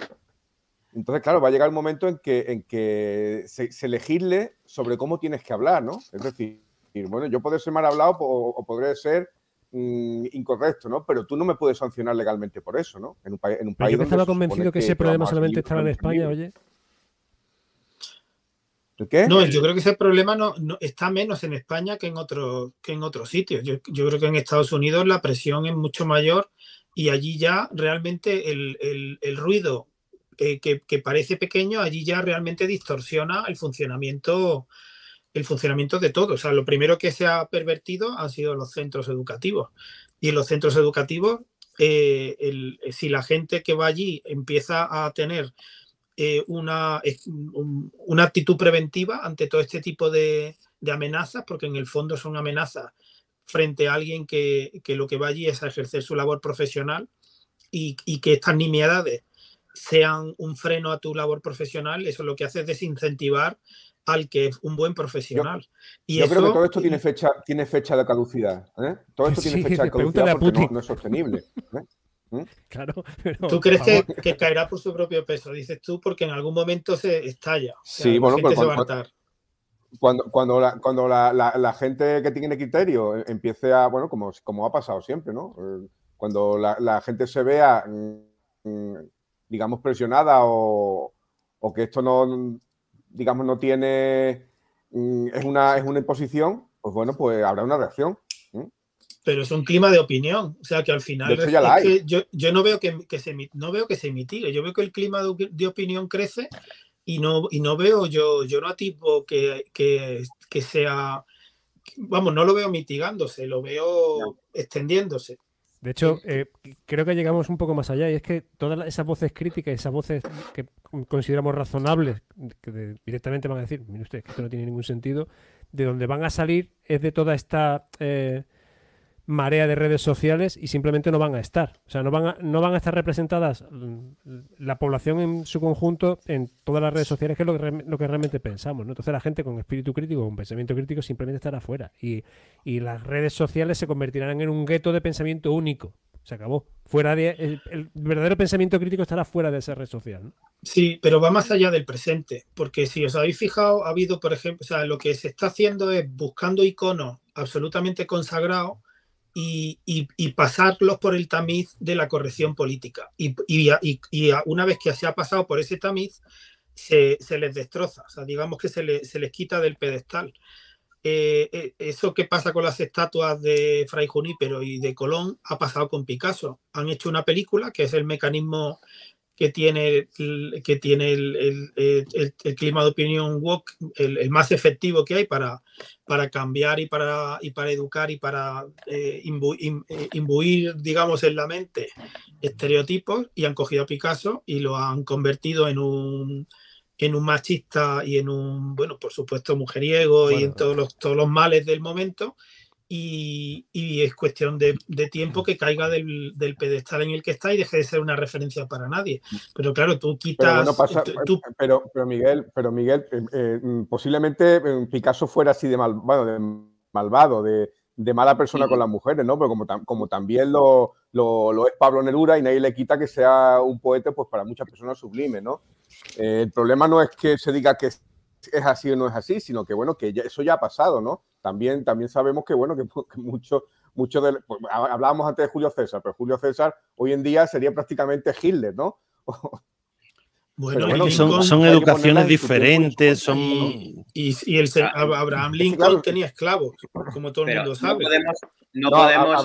Entonces, claro, va a llegar el momento en que, en que se, legisle sobre cómo tienes que hablar, ¿no? Es decir, bueno, yo puedo ser mal hablado o, podré ser mm, incorrecto, ¿no? Pero tú no me puedes sancionar legalmente por eso, ¿no? En un, en un país yo estaba convencido que, ese problema solamente estaba en España, oye. No, yo creo que ese problema no, está menos en España que en otros sitios. Yo, creo que en Estados Unidos la presión es mucho mayor y allí ya realmente el, ruido que, parece pequeño, allí ya realmente distorsiona el funcionamiento, el funcionamiento de todo. O sea, lo primero que se ha pervertido han sido los centros educativos. Y en los centros educativos, eh, si la gente que va allí empieza a tener eh, una, una, actitud preventiva ante todo este tipo de, amenazas, porque en el fondo son amenazas frente a alguien que, lo que va allí es a ejercer su labor profesional y, y que estas nimiedades sean un freno a tu labor profesional, eso lo que hace es desincentivar al que es un buen profesional. Yo, y yo creo que todo esto tiene fecha, tiene fecha de caducidad. ¿eh? Todo esto tiene fecha de caducidad porque no, es sostenible. ¿eh? ¿Mm? Claro, ¿Tú crees que, caerá por su propio peso? Dices tú, porque en algún momento se estalla. sí, bueno, pues cuando, cuando, la, cuando la, gente que tiene criterio empiece a, bueno, como, como ha pasado siempre, ¿no? Eh, cuando la, gente se vea mm, mm, digamos, presionada o, que esto no, digamos, no tiene, es una, es una imposición, pues bueno, pues habrá una reacción. Pero es un clima de opinión, o sea que al final yo, no veo que, se no veo que se mitigue, yo veo que el clima de, opinión crece y no, y no veo yo, yo no tipo que, que, que sea vamos, no lo veo mitigándose, lo veo extendiéndose. De hecho, eh, creo que llegamos un poco más allá y es que todas esas voces críticas, esas voces que consideramos razonables, que directamente van a decir, mire usted, que esto no tiene ningún sentido, de donde van a salir es de toda esta eh, marea de redes sociales y simplemente no van a estar. O sea, no van a, no van a estar representadas la población en su conjunto en todas las redes sociales, que es lo que, realmente pensamos. ¿no? Entonces la gente con espíritu crítico, con pensamiento crítico, simplemente estará fuera. Y, y las redes sociales se convertirán en un gueto de pensamiento único. Se acabó. Fuera de, el, verdadero pensamiento crítico estará fuera de esa red social. ¿no? Sí, pero va más allá del presente. Porque si os habéis fijado, ha habido, por ejemplo, o sea, lo que se está haciendo es buscando iconos absolutamente consagrados y, pasarlos por el tamiz de la corrección política. Y, una vez que se ha pasado por ese tamiz, se, les destroza, digamos que se, les quita del pedestal. Eh, eh, eso que pasa con las estatuas de Fray Junípero y de Colón ha pasado con Picasso. Han hecho una película que es el mecanismo que tiene, el, que tiene el, clima de opinión walk, el, más efectivo que hay para, para cambiar y para, y para educar y para eh, eh, imbuir, digamos, en la mente estereotipos y han cogido a Picasso y lo han convertido en un, en un machista y en un, bueno, por supuesto, mujeriego y en todos los, todos los males del momento y, es cuestión de, tiempo que caiga del, pedestal en el que está y deje de ser una referencia para nadie. Pero claro, tú quitas... Pero, pero, Miguel, pero Miguel eh, eh, mm, posiblemente eh, Picasso fuera así de, mal, de malvado, de, mala persona con las mujeres, ¿no? Pero como, como también lo, lo, es Pablo Neruda y nadie le quita que sea un poeta, pues para muchas personas sublime, ¿no? el problema no es que se diga que es así o no es así, sino que bueno, que eso ya ha pasado, ¿no? También, también sabemos que bueno, que, mucho, mucho de, pues, hablábamos antes de Julio César, pero Julio César hoy en día sería prácticamente Hitler, ¿no? Bueno, son, educaciones diferentes, son... Y, el, Abraham Lincoln tenía esclavos, como todo el mundo sabe. No podemos...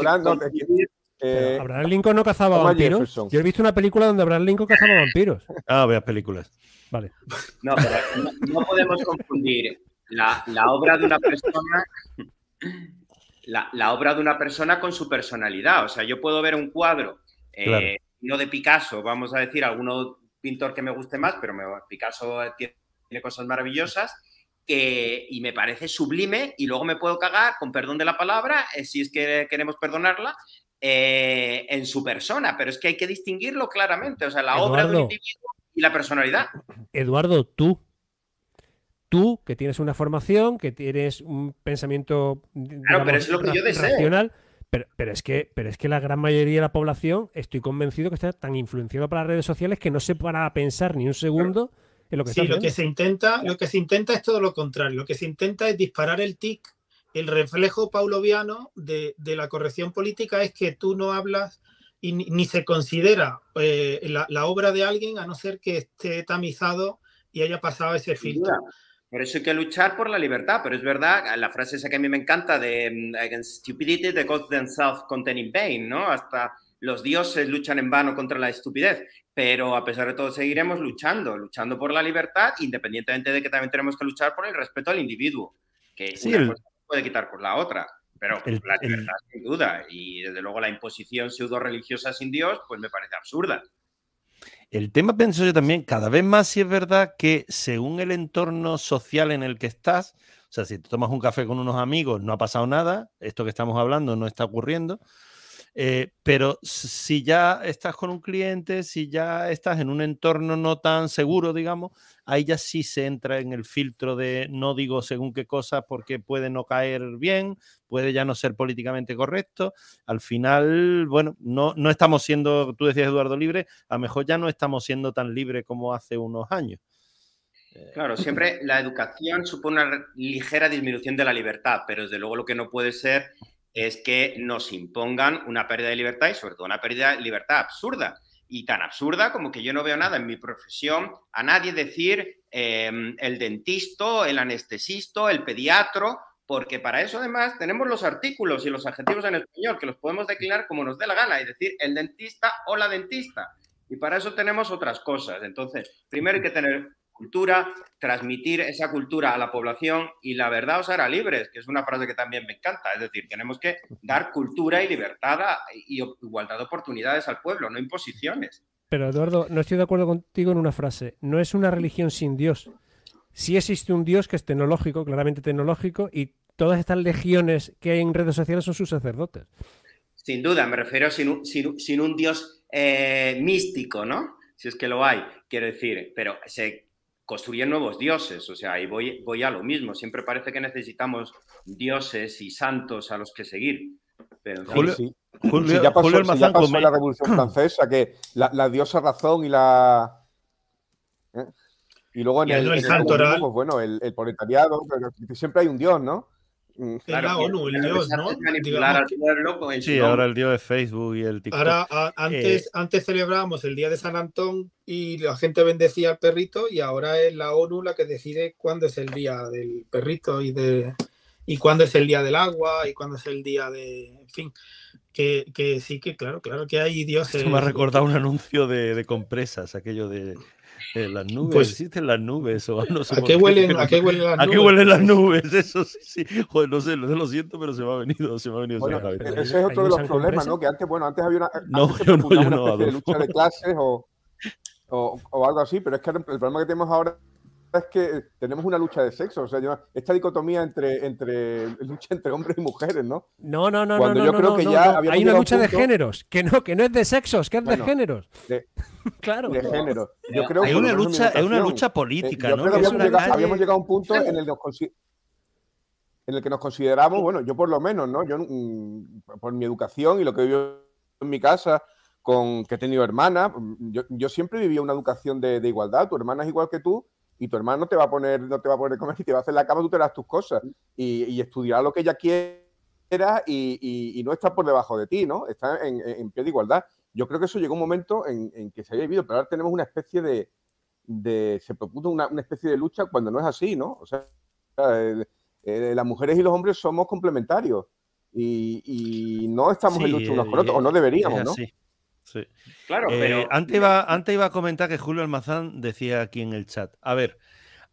Abraham, Lincoln no cazaba vampiros. Yo he visto una película donde Abraham Lincoln cazaba vampiros. Ah, veas películas. Vale. No, pero no, podemos confundir la, obra de una persona. La, obra de una persona con su personalidad. O sea, yo puedo ver un cuadro, eh, no de Picasso, vamos a decir, alguno pintor que me guste más, pero Picasso tiene, cosas maravillosas. y me parece sublime y luego me puedo cagar, con perdón de la palabra, eh, si es que queremos perdonarla, eh, en su persona, pero es que hay que distinguirlo claramente, o sea, la obra de un individuo y la personalidad. Eduardo, tú, tú que tienes una formación, que tienes un pensamiento claro, pero es lo que yo racional, pero, pero, es que, pero es que la gran mayoría de la población, estoy convencido que está tan influenciado por las redes sociales que no se para a pensar ni un segundo en lo que sí, lo que se intenta, lo que se intenta es todo lo contrario. Lo que se intenta es disparar el tic. El reflejo pauloviano de, de la corrección política es que tú no hablas y ni, se considera eh, la, obra de alguien a no ser que esté tamizado y haya pasado ese filtro. Por eso hay que luchar por la libertad, pero es verdad, la frase esa que a mí me encanta de mm, against stupidity, the gods themselves containing pain, ¿no? Hasta los dioses luchan en vano contra la estupidez, pero a pesar de todo seguiremos luchando, luchando por la libertad, independientemente de que también tenemos que luchar por el respeto al individuo, que sí, una cosa puede quitar por la otra. Pero la libertad, sin duda, y desde luego la imposición pseudo-religiosa sin Dios, pues me parece absurda. El tema, pienso yo también, cada vez más si es verdad que según el entorno social en el que estás, o sea, si te tomas un café con unos amigos, no ha pasado nada, esto que estamos hablando no está ocurriendo, eh, pero si ya estás con un cliente, si ya estás en un entorno no tan seguro, digamos, ahí ya sí se entra en el filtro de no digo según qué cosas porque puede no caer bien, puede ya no ser políticamente correcto. Al final, bueno, no, no estamos siendo, tú decías Eduardo, libre, a lo mejor ya no estamos siendo tan libres como hace unos años. Claro, siempre la educación supone una ligera disminución de la libertad, pero desde luego lo que no puede ser es que nos impongan una pérdida de libertad y sobre todo una pérdida de libertad absurda. Y tan absurda como que yo no veo nada en mi profesión a nadie decir em, el dentista, el anestesista, el pediatro, porque para eso además tenemos los artículos y los adjetivos en español que los podemos declinar como nos dé la gana y decir el dentista o la dentista. Y para eso tenemos otras cosas. Entonces, primero hay que tener cultura, transmitir esa cultura a la población y la verdad os hará libres, que es una frase que también me encanta. Es decir, tenemos que dar cultura y libertad y igualdad de oportunidades al pueblo, no imposiciones. Pero Eduardo, no estoy de acuerdo contigo en una frase. No es una religión sin Dios. Sí existe un Dios que es tecnológico, claramente tecnológico, y todas estas legiones que hay en redes sociales son sus sacerdotes. Sin duda, me refiero sin un, sin, un Dios eh, místico, ¿no? Si es que lo hay, quiero decir, pero se construyen nuevos dioses, o sea, y voy, voy a lo mismo, siempre parece que necesitamos dioses y santos a los que seguir. Pero sí. Julio, ya pasó, la Revolución Francesa, que la, diosa razón y la... ¿eh? Y luego en el, santo pues bueno, el, el proletariado, siempre hay un dios, ¿no? Mm. la ONU, el dios, ¿no? sí, ahora el dios de Facebook y el TikTok. Ahora, antes, eh, antes celebrábamos el día de San Antón y la gente bendecía al perrito y ahora es la ONU la que decide cuándo es el día del perrito y de y cuándo es el día del agua y cuándo es el día de, en fin, que, que sí que claro, claro que hay dioses. Esto me ha recordado un anuncio de, de compresas, aquello de las nubes, pues, existen las nubes. O no sé ¿a, qué huelen, ¿A qué huelen las nubes? ¿A qué huelen las nubes? Eso sí, sí. Joder, no sé, lo siento, pero se me ha venido, se me ha venido bueno, la cabeza. Ese es otro de los problemas, ¿no? Que antes, bueno, antes había una, no, yo no, yo una no, especie de lucha de clases o, o, o, algo así, pero es que el problema que tenemos ahora es que tenemos una lucha de sexo, o sea, esta dicotomía entre, entre lucha entre hombres y mujeres, ¿no? No, no, no, Cuando no, yo creo que ya hay una lucha de géneros, que no, que no es de sexos, que es de géneros. claro. De géneros. Yo creo hay una lucha, es una lucha política, ¿no? habíamos, llegado, habíamos, llegado, a un punto en el, en el que nos consideramos, bueno, yo por lo menos, ¿no? Yo mm, por mi educación y lo que vivo en mi casa, con que he tenido hermana, yo, yo siempre vivía una educación de, de igualdad. Tu hermana es igual que tú y tu hermano te va a poner, no te va a poner de comer y te va a hacer la cama, tú te das tus cosas y, y estudiará lo que ella quiera y, no está por debajo de ti, ¿no? Está en, pie de igualdad. Yo creo que eso llegó un momento en, que se había vivido, pero ahora tenemos una especie de, se propuso una, especie de lucha cuando no es así, ¿no? O sea, eh, eh, las mujeres y los hombres somos complementarios y, no estamos en lucha unos con otros, o no deberíamos, ¿no? Sí. Claro, eh, pero. antes, iba, antes iba a comentar que Julio Almazán decía aquí en el chat. A ver,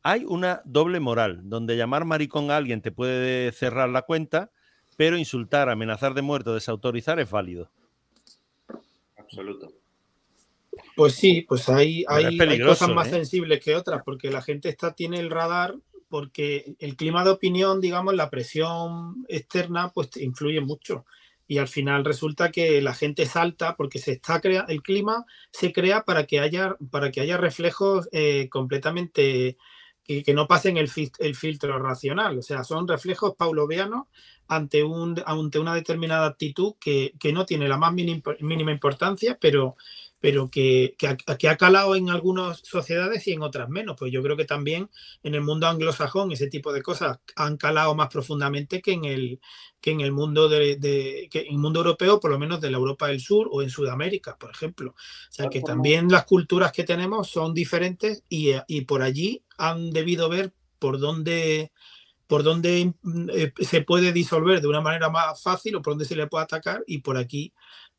hay una doble moral, donde llamar maricón a alguien te puede cerrar la cuenta, pero insultar, amenazar de muerte o desautorizar es válido. Absoluto. Pues sí, pues hay, hay, cosas más ¿eh? sensibles que otras, porque la gente está, tiene el radar, porque el clima de opinión, digamos, la presión externa, pues influye mucho y al final resulta que la gente salta porque se está crea el clima se crea para que haya para que haya reflejos eh, completamente que, que, no pasen el, el, filtro racional. O sea son reflejos paulovianos ante un ante una determinada actitud que, que no tiene la más mínima importancia pero pero que, que, ha calado en algunas sociedades y en otras menos. Pues yo creo que también en el mundo anglosajón ese tipo de cosas han calado más profundamente que en el, que en el mundo de, que en el mundo europeo, por lo menos de la Europa del Sur o en Sudamérica, por ejemplo. O sea que también las culturas que tenemos son diferentes y, y por allí han debido ver por dónde por dónde eh, se puede disolver de una manera más fácil o por dónde se le puede atacar y por aquí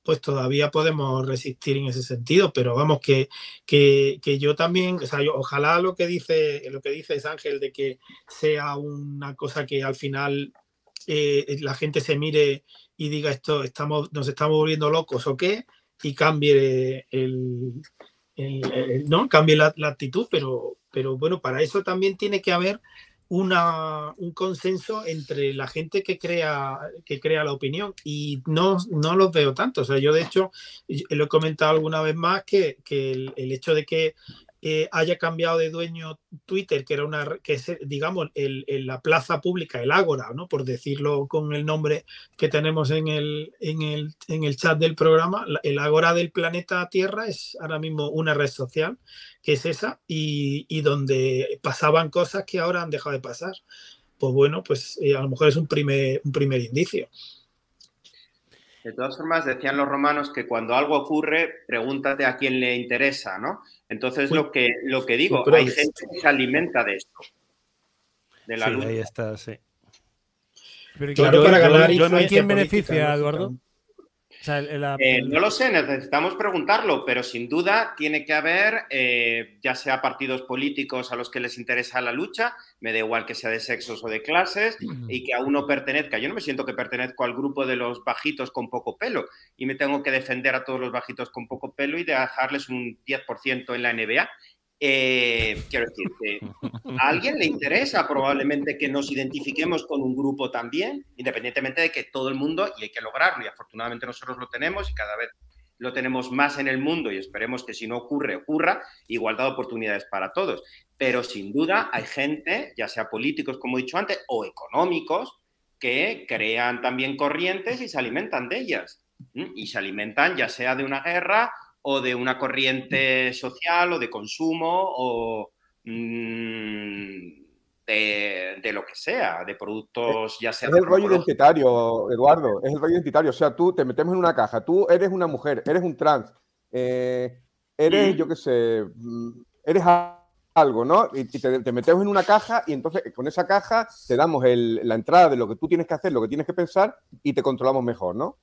pues todavía podemos resistir en ese sentido, pero vamos, que, que, yo también, o sea, ojalá lo que dice, lo que dice Ángel de que sea una cosa que al final eh, la gente se mire y diga esto, estamos, nos estamos volviendo locos o qué, y cambie el, no cambie la, la, actitud, pero, pero bueno, para eso también tiene que haber una, un consenso entre la gente que crea, que crea la opinión y no, no los veo tanto. O sea, yo de hecho lo he comentado alguna vez más que, que el, el, hecho de que eh, haya cambiado de dueño Twitter, que era una, que digamos, la plaza pública, el Ágora, ¿no? por decirlo con el nombre que tenemos en el, en el, en el chat del programa, el Ágora del planeta Tierra es ahora mismo una red social, que es esa, y, y donde pasaban cosas que ahora han dejado de pasar. Pues bueno, pues eh, a lo mejor es un primer, un primer indicio. De todas formas, decían los romanos que cuando algo ocurre, pregúntate a quién le interesa, ¿no? Entonces, lo, que, lo que digo, hay gente que se alimenta de esto. De la sí, ahí está, sí. Pero claro, para ganar yo, ¿Quién beneficia, Eduardo? Eh, no lo sé, necesitamos preguntarlo, pero sin duda tiene que haber, eh, ya sea partidos políticos a los que les interesa la lucha, me da igual que sea de sexos o de clases, y que a uno pertenezca. Yo no me siento que pertenezco al grupo de los bajitos con poco pelo y me tengo que defender a todos los bajitos con poco pelo y dejarles un 10% en la NBA. Eh, quiero decir que a alguien le interesa probablemente que nos identifiquemos con un grupo también, independientemente de que todo el mundo, y hay que lograrlo, y afortunadamente nosotros lo tenemos y cada vez lo tenemos más en el mundo y esperemos que si no ocurre, ocurra, igualdad de oportunidades para todos. Pero sin duda hay gente, ya sea políticos, como he dicho antes, o económicos, que crean también corrientes y se alimentan de ellas. Y se alimentan ya sea de una guerra o de una corriente social o de consumo o mm, de, lo que sea, de productos ya sea... Es el rollo identitario, Eduardo, es el rollo identitario. O sea, tú te metemos en una caja, tú eres una mujer, eres un trans, eh, eres, mm. yo qué sé, mm, eres algo, ¿no? Y, te, metemos en una caja y entonces con esa caja te damos la entrada de lo que tú tienes que hacer, lo que tienes que pensar y te controlamos mejor, ¿no?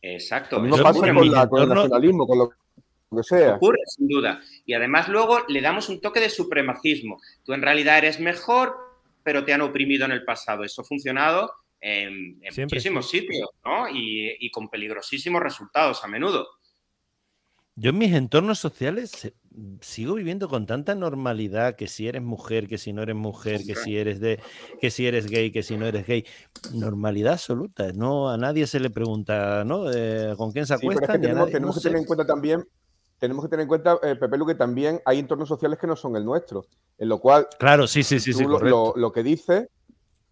Exacto. Lo mismo pasa con, el nacionalismo, con lo que sea. Ocurre, sin duda. Y además luego le damos un toque de supremacismo. Tú en realidad eres mejor, pero te han oprimido en el pasado. Eso ha funcionado en, muchísimos sitios, ¿no? y con peligrosísimos resultados a menudo. Yo en mis entornos sociales sigo viviendo con tanta normalidad que si eres mujer, que si no eres mujer, que si eres de, que si eres gay, que si no eres gay, normalidad absoluta. No a nadie se le pregunta, ¿no? Eh, ¿Con quién se acuesta? tenemos, que tener en cuenta también, tenemos que tener en cuenta, eh, Pepe, lo que también hay entornos sociales que no son el nuestro, en lo cual. Claro, sí, sí, sí, sí. Lo, lo, que dice.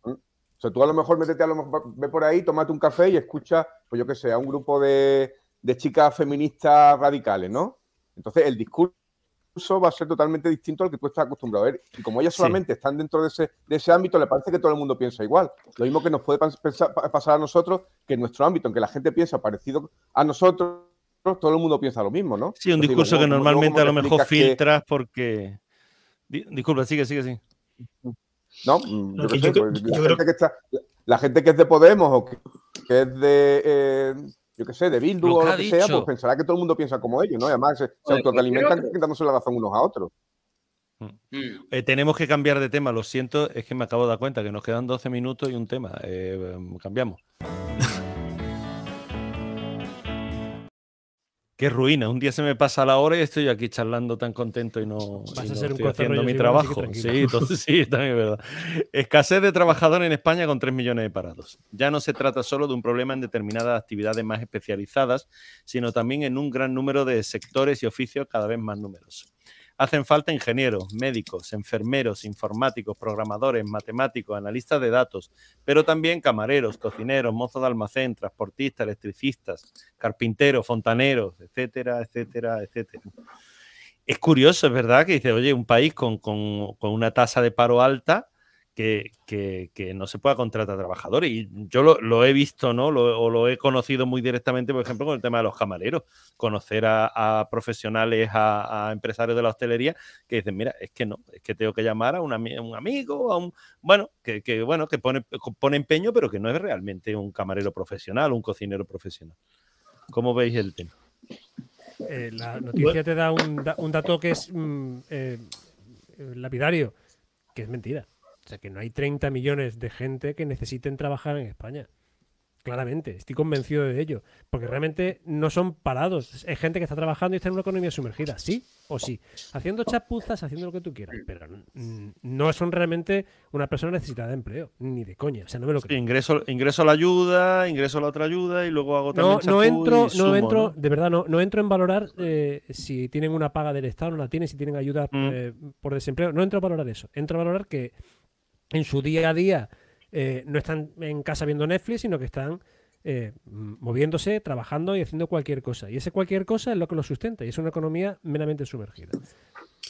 O sea, tú a lo mejor métete a lo mejor, ve por ahí, tómate un café y escucha, pues yo qué sé, a un grupo de de chicas feministas radicales, ¿no? Entonces el discurso va a ser totalmente distinto al que tú estás acostumbrado a ver. Y como ellas solamente están dentro de ese, de ese ámbito, le parece que todo el mundo piensa igual. Lo mismo que nos puede pasar a nosotros, que en nuestro ámbito, en que la gente piensa parecido a nosotros, todo el mundo piensa lo mismo, ¿no? Sí, un discurso que normalmente a lo mejor filtras porque... Disculpa, sigue, sigue, sigue. No, yo, la, gente que es de Podemos o que, es de... Eh, yo qué sé, de Bildu o lo que sea, pues pensará que todo el mundo piensa como ellos, ¿no? Y además se, se autoalimentan dándose la razón unos a otros. Mm. Mm. Eh, tenemos que cambiar de tema, lo siento, es que me acabo de dar cuenta que nos quedan 12 minutos y un tema. Eh, cambiamos. Qué ruina. Un día se me pasa la hora y estoy aquí charlando tan contento y no, estoy haciendo mi trabajo. Sí, entonces sí, también es verdad. Escasez de trabajadores en España con 3 millones de parados. Ya no se trata solo de un problema en determinadas actividades más especializadas, sino también en un gran número de sectores y oficios cada vez más numerosos. Hacen falta ingenieros, médicos, enfermeros, informáticos, programadores, matemáticos, analistas de datos, pero también camareros, cocineros, mozos de almacén, transportistas, electricistas, carpinteros, fontaneros, etcétera, etcétera, etcétera. Es curioso, es verdad, que dice, oye, un país con, con una tasa de paro alta, que, no se pueda contratar trabajadores. Y yo lo, he visto, ¿no? Lo, o lo he conocido muy directamente, por ejemplo, con el tema de los camareros. Conocer a, profesionales, a, empresarios de la hostelería que dicen, mira, es que no, es que tengo que llamar a un, amigo, a un. Bueno, que, bueno, que pone, pone empeño, pero que no es realmente un camarero profesional, un cocinero profesional. ¿Cómo veis el tema? Eh, la noticia te da un, dato que es mm, eh, lapidario, que es mentira. O sea, que no hay 30 millones de gente que necesiten trabajar en España. Claramente, estoy convencido de ello. Porque realmente no son parados. Es gente que está trabajando y está en una economía sumergida. Sí o sí. Haciendo chapuzas, haciendo lo que tú quieras. Pero no son realmente una persona necesitada de empleo. Ni de coña. O sea, no me lo creo. ingreso, ingreso a la ayuda, ingreso a la otra ayuda y luego hago también No, no entro, no entro, de verdad, no, no entro en valorar eh, si tienen una paga del Estado, no la tienen, si tienen ayuda mm. eh, por desempleo. No entro a valorar eso. Entro a valorar que en su día a día eh, no están en casa viendo Netflix, sino que están eh, moviéndose, trabajando y haciendo cualquier cosa. Y ese cualquier cosa es lo que lo sustenta y es una economía meramente sumergida.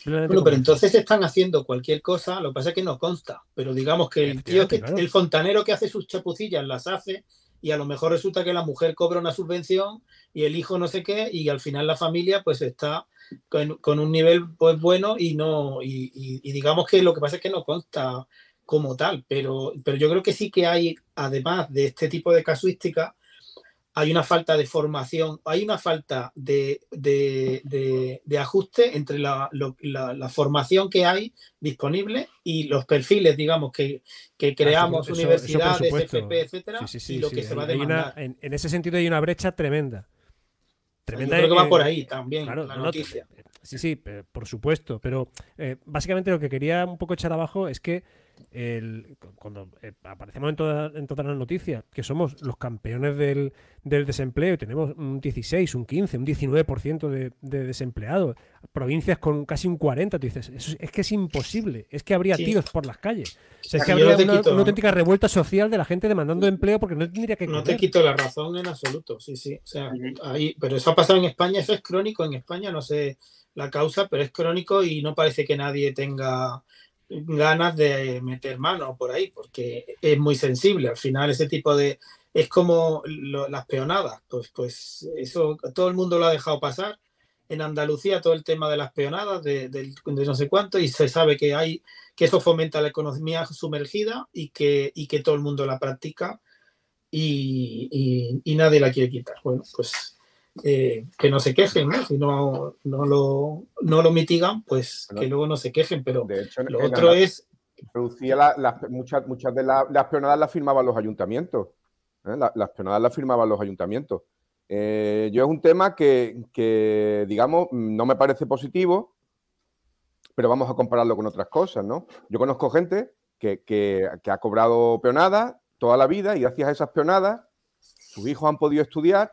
bueno, pero entonces están haciendo cualquier cosa, lo que pasa es que no consta, pero digamos que el tío, que, el fontanero que hace sus chapucillas las hace y a lo mejor resulta que la mujer cobra una subvención y el hijo no sé qué y al final la familia pues está con, un nivel pues bueno y no y digamos que lo que pasa es que no consta como tal, pero, pero yo creo que sí que hay, además de este tipo de casuística, hay una falta de formación, hay una falta de, ajuste entre la, formación que hay disponible y los perfiles, digamos, que, creamos universidades, FP, etcétera, y lo que se va a demandar. en, ese sentido hay una brecha tremenda. Tremenda creo que va por ahí también la noticia. sí, sí, por supuesto. Pero eh, básicamente lo que quería un poco echar abajo es que el, cuando eh, aparecemos en, todas las noticias que somos los campeones del, desempleo, tenemos un 16, un 15, un 19% de, de desempleados, provincias con casi un 40, tú dices, es que es imposible, es que habría tiros por las calles. es que habría una, auténtica revuelta social de la gente demandando empleo porque no tendría que... No te quito la razón en absoluto, sí, sí. O sea, ahí, pero eso ha pasado en España, eso es crónico en España, no sé la causa, pero es crónico y no parece que nadie tenga ganas de meter mano por ahí, porque es muy sensible. Al final, ese tipo de. Es como las peonadas, pues, pues eso todo el mundo lo ha dejado pasar. En Andalucía, todo el tema de las peonadas, de, no sé cuánto, y se sabe que hay que eso fomenta la economía sumergida y que, y que todo el mundo la practica y, y nadie la quiere quitar. Bueno, pues eh, que no se quejen, ¿no? Si no, no, lo, no lo mitigan, pues que luego no se quejen, pero lo otro es... Producía muchas, muchas de las peonadas las firmaban los ayuntamientos. ¿eh? las peonadas las firmaban los ayuntamientos. Eh, yo es un tema que, digamos, no me parece positivo, pero vamos a compararlo con otras cosas, ¿no? Yo conozco gente que, que, que ha cobrado peonadas toda la vida y gracias a esas peonadas sus hijos han podido estudiar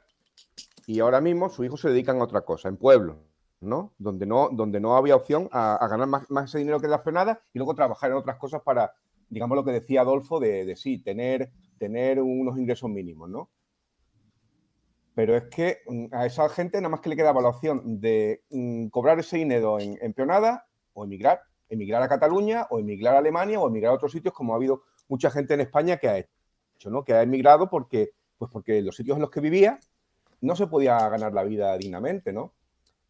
y ahora mismo sus hijos se dedican a otra cosa, en pueblos, ¿no? Donde no, donde no había opción a, ganar más, más, ese dinero que las penadas y luego trabajar en otras cosas para, digamos, lo que decía Adolfo, de, sí, tener, tener unos ingresos mínimos, ¿no? Pero es que mm, a esa gente nada más que le quedaba la opción de mm, cobrar ese dinero en, en peonada o emigrar, emigrar a Cataluña o emigrar a Alemania o emigrar a otros sitios, como ha habido mucha gente en España que ha hecho, ¿no? Que ha emigrado porque, pues porque los sitios en los que vivía no se podía ganar la vida dignamente, ¿no?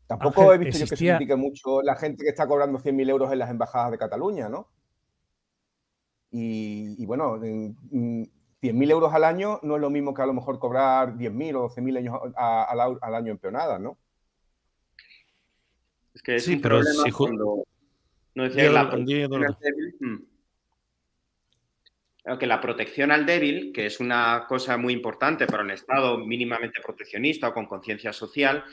Tampoco he visto yo que se critique mucho la gente que está cobrando 100.000 euros en las embajadas de Cataluña, ¿no? Y, bueno, 100.000 euros al año no es lo mismo que a lo mejor cobrar 10.000 o 12.000 años al, año en peonadas, ¿no? Es que es sí, pero si cuando... No decía la que la protección al débil, que es una cosa muy importante para un Estado mínimamente proteccionista o con conciencia social,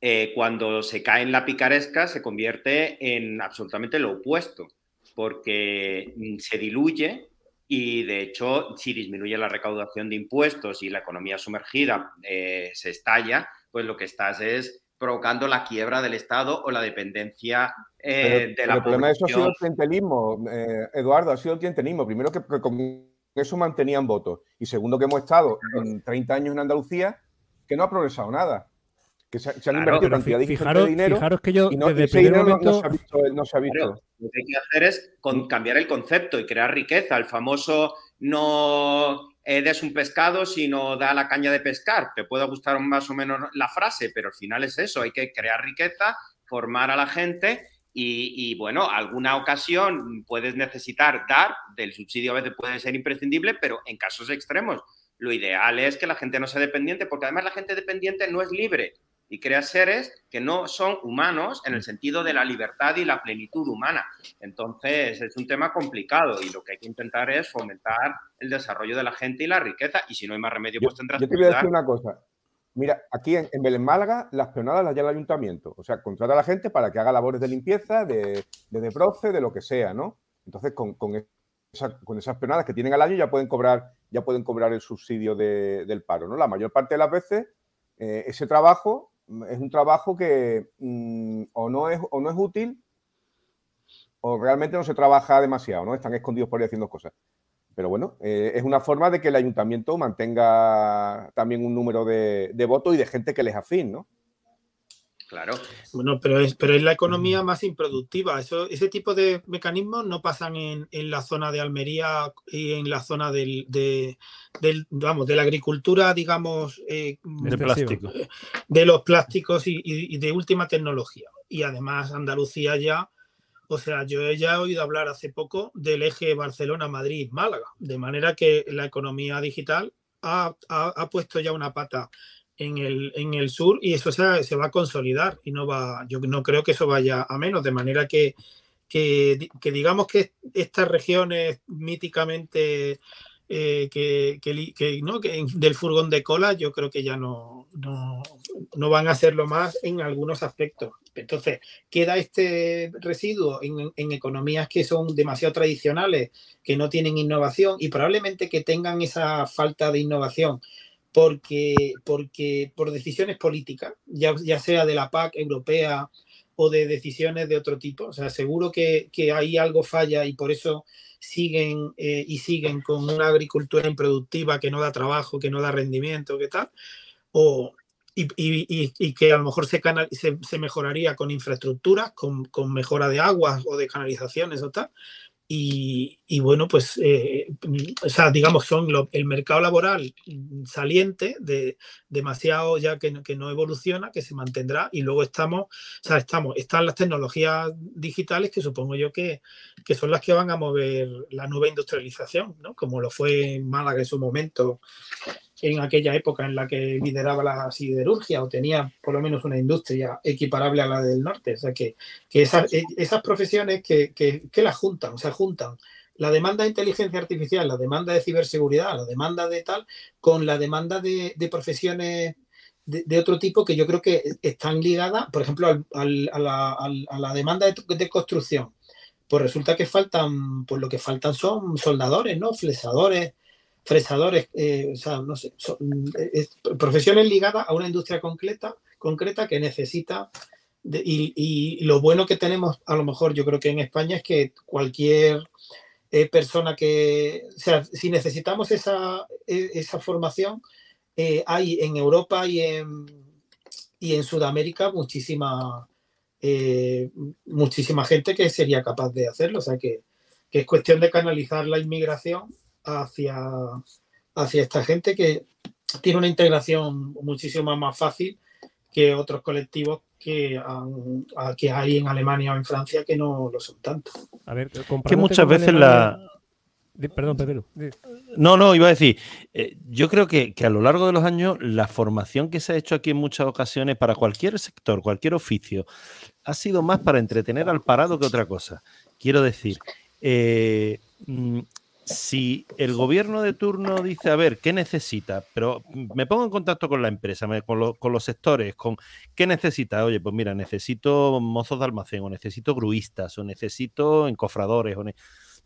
eh, cuando se cae en la picaresca se convierte en absolutamente lo opuesto, porque mm, se diluye y de hecho si disminuye la recaudación de impuestos y la economía sumergida eh, se estalla, pues lo que estás es provocando la quiebra del Estado o la dependencia eh, de la El problema de eso ha sido el clientelismo, eh, Eduardo, ha sido el clientelismo. Primero que, con eso mantenían votos. Y segundo que hemos estado en 30 años en Andalucía, que no ha progresado nada. Que se, han invertido cantidad de dinero fijaros que yo y no, desde el primer momento... no, se ha visto. lo que hay que hacer es cambiar el concepto y crear riqueza. El famoso no eh, des un pescado, sino da la caña de pescar. Te puede gustar más o menos la frase, pero al final es eso, hay que crear riqueza, formar a la gente y, bueno, alguna ocasión puedes necesitar dar, del subsidio a veces puede ser imprescindible, pero en casos extremos lo ideal es que la gente no sea dependiente, porque además la gente dependiente no es libre y crea seres que no son humanos en el sentido de la libertad y la plenitud humana. Entonces, es un tema complicado y lo que hay que intentar es fomentar el desarrollo de la gente y la riqueza. Y si no hay más remedio, pues tendrás yo te voy a decir una cosa. Mira, aquí en, Belén Málaga, las peonadas las lleva el ayuntamiento. O sea, contrata a la gente para que haga labores de limpieza, de, de de lo que sea, ¿no? Entonces, con, esas peonadas que tienen al año ya pueden cobrar, ya pueden cobrar el subsidio del paro, ¿no? La mayor parte de las veces, eh, ese trabajo es un trabajo que mm, o, no es, o no es útil o realmente no se trabaja demasiado, ¿no? Están escondidos por ahí haciendo cosas. Pero bueno, eh, es una forma de que el ayuntamiento mantenga también un número de, votos y de gente que les afín, ¿no? Claro. Bueno, pero es, pero es la economía más improductiva. Eso, ese tipo de mecanismos no pasan en, la zona de Almería y en la zona del, de, vamos, de la agricultura, digamos, eh, de, plástico. De los plásticos y, de última tecnología. Y además Andalucía ya, o sea, yo ya he oído hablar hace poco del eje Barcelona-Madrid-Málaga, de manera que la economía digital ha, ha, puesto ya una pata en el, en el sur y eso se, se, va a consolidar y no va, yo no creo que eso vaya a menos, de manera que, que, que digamos que estas regiones míticamente eh, que, que, ¿no? que, del furgón de cola, yo creo que ya no, no, no, van a hacerlo más en algunos aspectos. Entonces, queda este residuo en, en, economías que son demasiado tradicionales, que no tienen innovación y probablemente que tengan esa falta de innovación porque, porque por decisiones políticas, ya, ya sea de la PAC europea o de decisiones de otro tipo. O sea, seguro que, que ahí algo falla y por eso siguen eh, y siguen con una agricultura improductiva que no da trabajo, que no da rendimiento, que tal, o, y, y, y, que a lo mejor se, canal, se, mejoraría con infraestructuras, con, con, mejora de aguas o de canalizaciones o tal, y, bueno, pues, eh, o sea, digamos, son el mercado laboral saliente de demasiado ya que, que, no evoluciona, que se mantendrá, y luego estamos, o sea, estamos, están las tecnologías digitales que supongo yo que, que son las que van a mover la nueva industrialización, ¿no? Como lo fue en Málaga en su momento, en aquella época en la que lideraba la siderurgia o tenía por lo menos una industria equiparable a la del norte. O sea, que, que esas, e, esas, profesiones que, que, las juntan, o sea, juntan la demanda de inteligencia artificial, la demanda de ciberseguridad, la demanda de tal, con la demanda de, profesiones de, otro tipo que yo creo que están ligadas, por ejemplo, al, a, la, demanda de, de construcción. Pues resulta que faltan, pues lo que faltan son soldadores, ¿no? Flesadores, fresadores, eh, o sea, no sé, es, profesiones ligadas a una industria concreta, concreta que necesita, y, lo bueno que tenemos, a lo mejor yo creo que en España es que cualquier eh, persona que, o sea, si necesitamos esa, e, esa formación, eh, hay en Europa y en, y en Sudamérica muchísima, eh, muchísima gente que sería capaz de hacerlo, o sea que, que es cuestión de canalizar la inmigración hacia, hacia esta gente que tiene una integración muchísimo más fácil que otros colectivos que, han, que hay en Alemania o en Francia que no lo son tanto. A ver, que muchas veces Alemania... la... Perdón, Pedro. No, no, iba a decir, eh, yo creo que, que, a lo largo de los años la formación que se ha hecho aquí en muchas ocasiones para cualquier sector, cualquier oficio, ha sido más para entretener al parado que otra cosa. Quiero decir, eh, mm, si el gobierno de turno dice, a ver, ¿qué necesita? Pero me pongo en contacto con la empresa, con, lo, con, los sectores, con qué necesita. Oye, pues mira, necesito mozos de almacén, o necesito gruistas, o necesito encofradores, o ne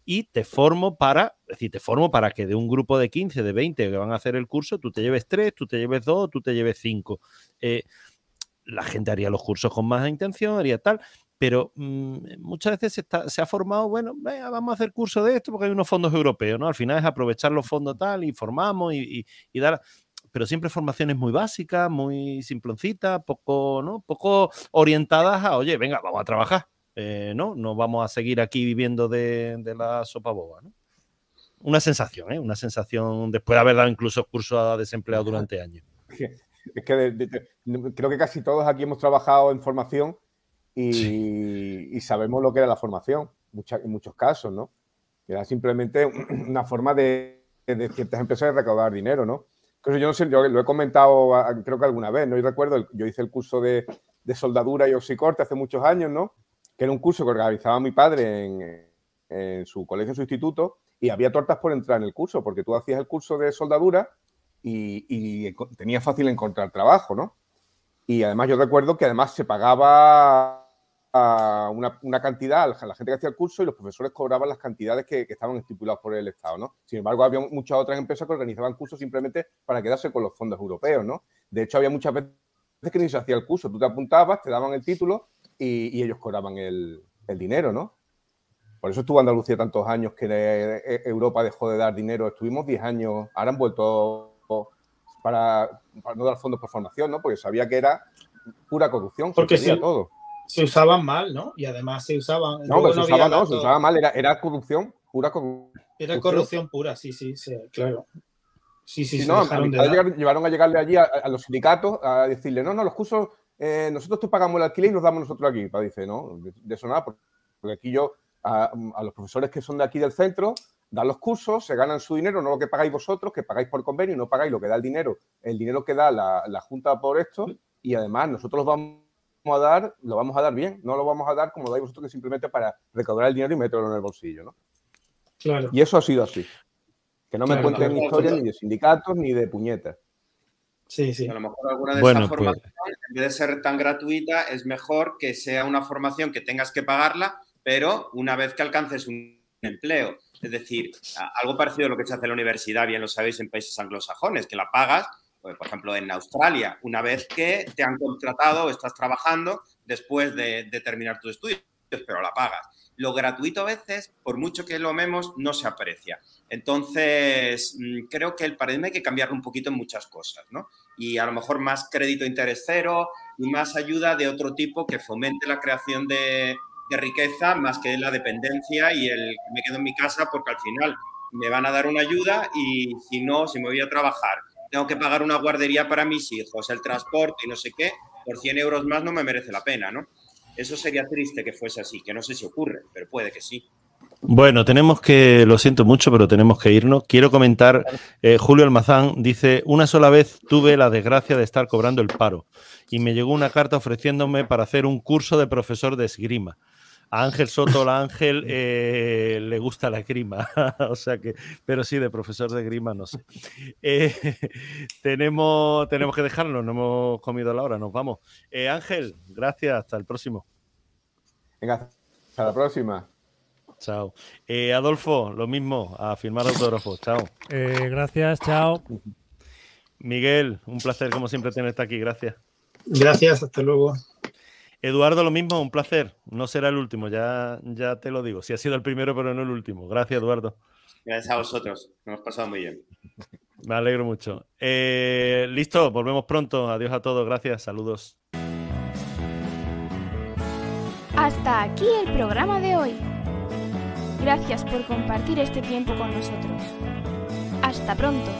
y te formo para, es decir, te formo para que de un grupo de 15, de 20 que van a hacer el curso, tú te lleves 3, tú te lleves 2, tú te lleves 5. Eh, la gente haría los cursos con más intención, haría tal, pero mmm, muchas veces se, está, se, ha formado, bueno, venga, vamos a hacer curso de esto porque hay unos fondos europeos, ¿no? Al final es aprovechar los fondos tal y formamos y, y, y dar, pero siempre formaciones muy básicas, muy simploncitas, poco, ¿no? Poco orientadas a, oye, venga, vamos a trabajar, eh, ¿no? No vamos a seguir aquí viviendo de, de la sopa boba, ¿no? Una sensación, ¿eh? Una sensación después de haber dado incluso cursos a desempleados durante años. Es que de, de, creo que casi todos aquí hemos trabajado en formación y, sí. y, sabemos lo que era la formación, mucha, en muchos casos, ¿no? Era simplemente una forma de, de ciertas empresas de recaudar dinero, ¿no? Entonces, yo no sé, yo lo he comentado creo que alguna vez, ¿no? Yo recuerdo, yo hice el curso de, de soldadura y oxicorte hace muchos años, ¿no? Que era un curso que organizaba mi padre en, en su colegio, en su instituto, y había tortas por entrar en el curso, porque tú hacías el curso de soldadura y, y fácil encontrar trabajo, ¿no? Y además yo recuerdo que además se pagaba una, una, cantidad a la gente que hacía el curso y los profesores cobraban las cantidades que, que, estaban estipulados por el Estado, ¿no? Sin embargo, había muchas otras empresas que organizaban cursos simplemente para quedarse con los fondos europeos, ¿no? De hecho, había muchas veces que ni se hacía el curso. Tú te apuntabas, te daban el título y, y ellos cobraban el, el, dinero, ¿no? Por eso estuvo Andalucía tantos años que de, Europa dejó de dar dinero. Estuvimos 10 años, ahora han vuelto para, para, no dar fondos por formación, ¿no? Porque sabía que era pura corrupción, porque sí. todo se usaban mal, ¿no? Y además se usaban. No, pero se, no usaba, no, se usaba mal, era, era, corrupción, pura corrupción. Era corrupción pura, sí, sí, sí claro. Sí, sí, sí. No, a llegar, llevaron a llegarle allí a, a, los sindicatos a decirle, no, no, los cursos, eh, nosotros te pagamos el alquiler y los damos nosotros aquí. Para dice, no, de, de eso nada, porque aquí yo, a, a, los profesores que son de aquí del centro, da los cursos, se ganan su dinero, no lo que pagáis vosotros, que pagáis por convenio, no pagáis lo que da el dinero, el dinero que da la, la Junta por esto, y además nosotros los vamos a dar, lo vamos a dar bien, no lo vamos a dar como dais vosotros que simplemente para recaudar el dinero y meterlo en el bolsillo, ¿no? Claro. Y eso ha sido así. Que no me Claro, cuenten claro. historias ni de sindicatos ni de puñetas. Sí, sí. A lo mejor alguna de Bueno, estas pues- formaciones, en vez de ser tan gratuita, es mejor que sea una formación que tengas que pagarla, pero una vez que alcances un empleo. Es decir, algo parecido a lo que se hace en la universidad, bien lo sabéis en países anglosajones, que la pagas, por ejemplo, en Australia, una vez que te han contratado o estás trabajando después de, de terminar tus estudios, pero la pagas. Lo gratuito a veces, por mucho que lo amemos, no se aprecia. Entonces, mm, creo que el paradigma hay que cambiarlo un poquito en muchas cosas, ¿no? Y a lo mejor más crédito interés cero y más ayuda de otro tipo que fomente la creación de, de riqueza más que la dependencia y el me quedo en mi casa porque al final me van a dar una ayuda y si no, si me voy a trabajar, tengo que pagar una guardería para mis hijos, el transporte y no sé qué, por 100 euros más no me merece la pena, ¿no? Eso sería triste que fuese así, que no sé si ocurre, pero puede que sí. Bueno, tenemos que, lo siento mucho, pero tenemos que irnos. Quiero comentar, eh, Julio Almazán dice, una sola vez tuve la desgracia de estar cobrando el paro y me llegó una carta ofreciéndome para hacer un curso de profesor de esgrima. A Ángel Soto, la Ángel, eh, le gusta la esgrima, o sea que, pero sí, de profesor de esgrima, no sé. Eh, tenemos, tenemos que dejarlo, no hemos comido la hora, nos vamos. Eh, Ángel, gracias, hasta el próximo. Venga, hasta la próxima. Chao. Eh, Adolfo, lo mismo, a firmar autógrafos. Chao. Eh, gracias, chao. Miguel, un placer como siempre tenerte aquí, gracias. Gracias, hasta luego. Eduardo, lo mismo, un placer. No será el último, ya, ya te lo digo. Si ha sido el primero, pero no el último. Gracias, Eduardo. Gracias a vosotros, nos hemos pasado muy bien. Me alegro mucho. Eh, listo, volvemos pronto. Adiós a todos, gracias, saludos. Hasta aquí el programa de hoy. Gracias por compartir este tiempo con nosotros. Hasta pronto.